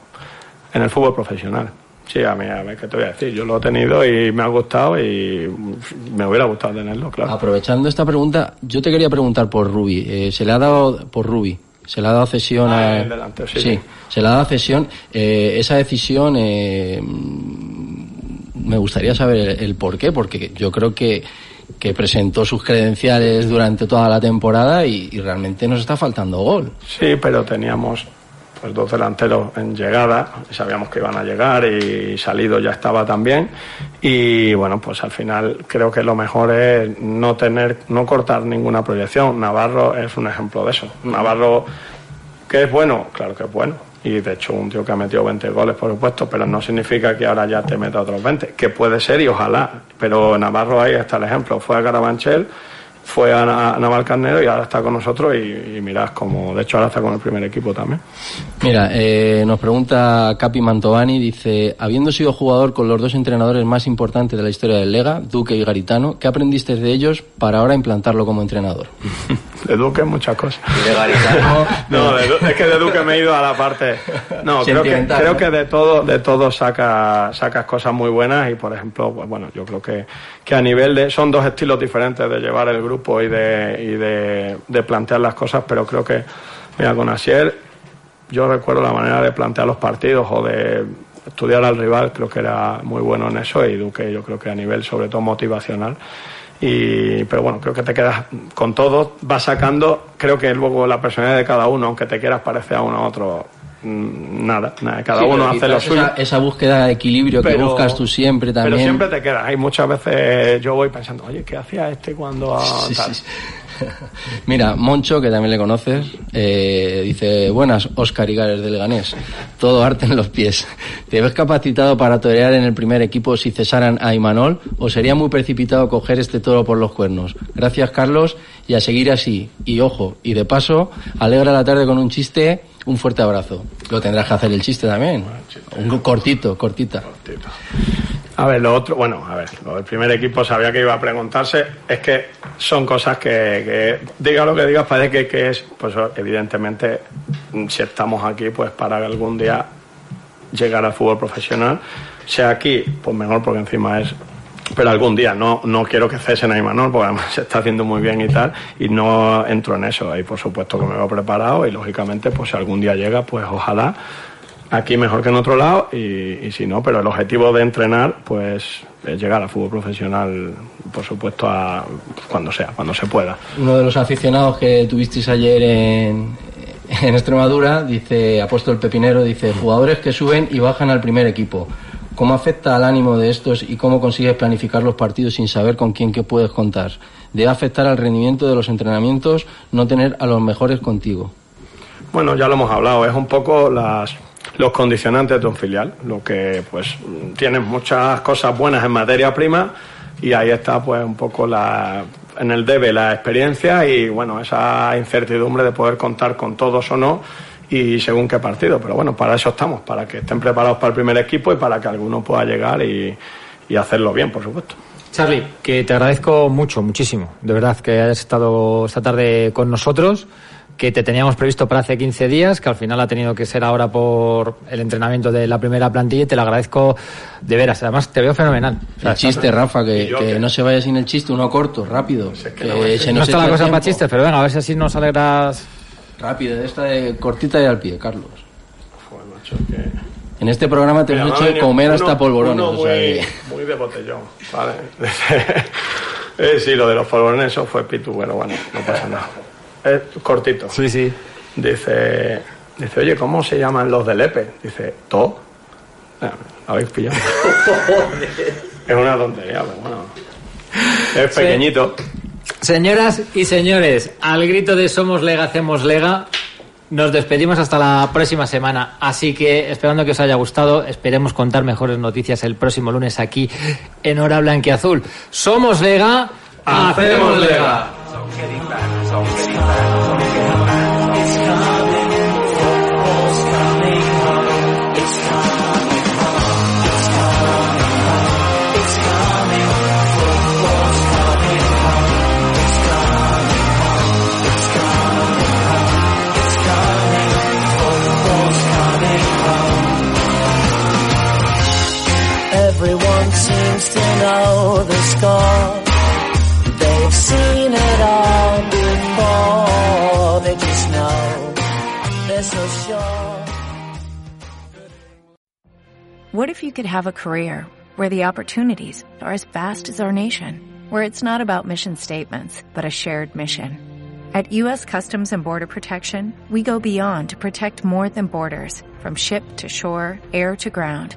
en el fútbol profesional. Sí, a mí, a ver, ¿qué te voy a decir? Yo lo he tenido y me ha gustado y me hubiera gustado tenerlo, claro. Aprovechando esta pregunta, yo te quería preguntar por Rubi. Eh, se le ha dado por Rubi. Se le ha dado cesión Ah, a. el delantero, sí, sí. se le ha dado cesión. Eh, esa decisión, eh, mm, me gustaría saber el, el por qué, porque yo creo que, que presentó sus credenciales durante toda la temporada y, y realmente nos está faltando gol. Sí, pero teníamos pues dos delanteros en llegada, sabíamos que iban a llegar y salido ya estaba también y bueno, pues al final creo que lo mejor es no tener no cortar ninguna proyección. Navarro es un ejemplo de eso. Navarro que es bueno, claro que es bueno. Y de hecho un tío que ha metido 20 goles, por supuesto, pero no significa que ahora ya te meta otros 20, que puede ser y ojalá. Pero Navarro ahí está el ejemplo. Fue a Carabanchel, fue a Na- a Navalcarnero y ahora está con nosotros y, y mirad como, de hecho ahora está con el primer equipo también. Mira, eh, nos pregunta Capi Mantovani, dice, habiendo sido jugador con los dos entrenadores más importantes de la historia del Lega, Duque y Garitano, ¿qué aprendiste de ellos para ahora implantarlo como entrenador? De Duque muchas cosas. de Garitano. [LAUGHS] No, de es que de Duque me he ido a la parte. No, creo que, creo que de todo, de todo saca, sacas cosas muy buenas y por ejemplo, pues bueno, yo creo que, que a nivel de, son dos estilos diferentes de llevar el grupo y de, y de, de plantear las cosas, pero creo que, mira, con Asier, yo recuerdo la manera de plantear los partidos o de estudiar al rival, creo que era muy bueno en eso y Duque yo creo que a nivel sobre todo motivacional. Y, pero bueno, creo que te quedas con todo, vas sacando, creo que luego la personalidad de cada uno, aunque te quieras parecer a uno a otro, nada, nada, cada Sí, uno hace lo suyo. Esa, esa búsqueda de equilibrio que Pero- buscas tú siempre también. Pero siempre te quedas. Hay muchas veces yo voy pensando, oye, ¿qué hacía este cuando a Sí, tal? sí. [LAUGHS] Mira, Moncho, que también le conoces, eh, dice, buenas, Óscar Igares de Leganés, todo arte en los pies. ¿Te ves capacitado para torear en el primer equipo si cesaran a Imanol o sería muy precipitado coger este toro por los cuernos? Gracias, Carlos, y a seguir así. Y ojo, y de paso, alegra la tarde con un chiste, un fuerte abrazo. Lo tendrás que hacer el chiste también. Un cortito, cortita. A ver, lo otro, bueno, a ver, lo del primer equipo sabía que iba a preguntarse, es que son cosas que, que diga lo que digas, parece que, que es, pues evidentemente, si estamos aquí, pues para algún día llegar al fútbol profesional, sea aquí, pues mejor porque encima es, pero algún día, no, no quiero que cesen a Imanol, porque además se está haciendo muy bien y tal, y no entro en eso, ahí por supuesto que me veo preparado y lógicamente, pues si algún día llega, pues ojalá aquí mejor que en otro lado y, y si no, pero el objetivo de entrenar pues es llegar al fútbol profesional, por supuesto, a cuando sea, cuando se pueda. Uno de los aficionados que tuvisteis ayer en, en Extremadura dice, ha el pepinero, dice, jugadores que suben y bajan al primer equipo. ¿Cómo afecta al ánimo de estos y cómo consigues planificar los partidos sin saber con quién que puedes contar? Debe afectar al rendimiento de los entrenamientos no tener a los mejores contigo. Bueno, ya lo hemos hablado, es un poco las, los condicionantes de un filial, lo que pues tienen muchas cosas buenas en materia prima y ahí está pues un poco la, en el debe la experiencia y bueno, esa incertidumbre de poder contar con todos o no y según qué partido, pero bueno, para eso estamos, para que estén preparados para el primer equipo y para que alguno pueda llegar y, y hacerlo bien, por supuesto. Charlie, que te agradezco mucho, muchísimo, de verdad, que hayas estado esta tarde con nosotros, que te teníamos previsto para hace 15 días, que al final ha tenido que ser ahora por el entrenamiento de la primera plantilla y te lo agradezco de veras. Además, te veo fenomenal. O sea, El chiste, estás- Rafa, que, que no se vaya sin el chiste, uno corto, rápido. que no, está la cosa para chistes, pero venga, a ver si así nos alegras. Rápido, de esta de cortita y al pie, Carlos. En este programa te hemos hecho comer hasta Uno- polvorones. uno o sea muy, que- muy de botellón, ¿vale? [LAUGHS] Eh, sí, lo de los polvorones, eso fue pitu, pero bueno, no pasa nada. Es cortito. Sí, sí. Dice, dice, oye, ¿cómo se llaman los del EPE? Dice, ¿To? Ah, ¿lo habéis pillado? [LAUGHS] es una tontería, pero bueno. Es Sí. Señoras y señores, al grito de Somos Lega, hacemos Lega, nos despedimos hasta la próxima semana. Así que, esperando que os haya gustado, esperemos contar mejores noticias el próximo lunes aquí en Hora Blanquiazul. Somos Lega, hacemos Lega. The score. They've seen it all before. They just know they're so sure. What if you could have a career where the opportunities are as vast as our nation, where it's not about mission statements, but a shared mission? At U.S. Customs and Border Protection, we go beyond to protect more than borders, from ship to shore, air to ground,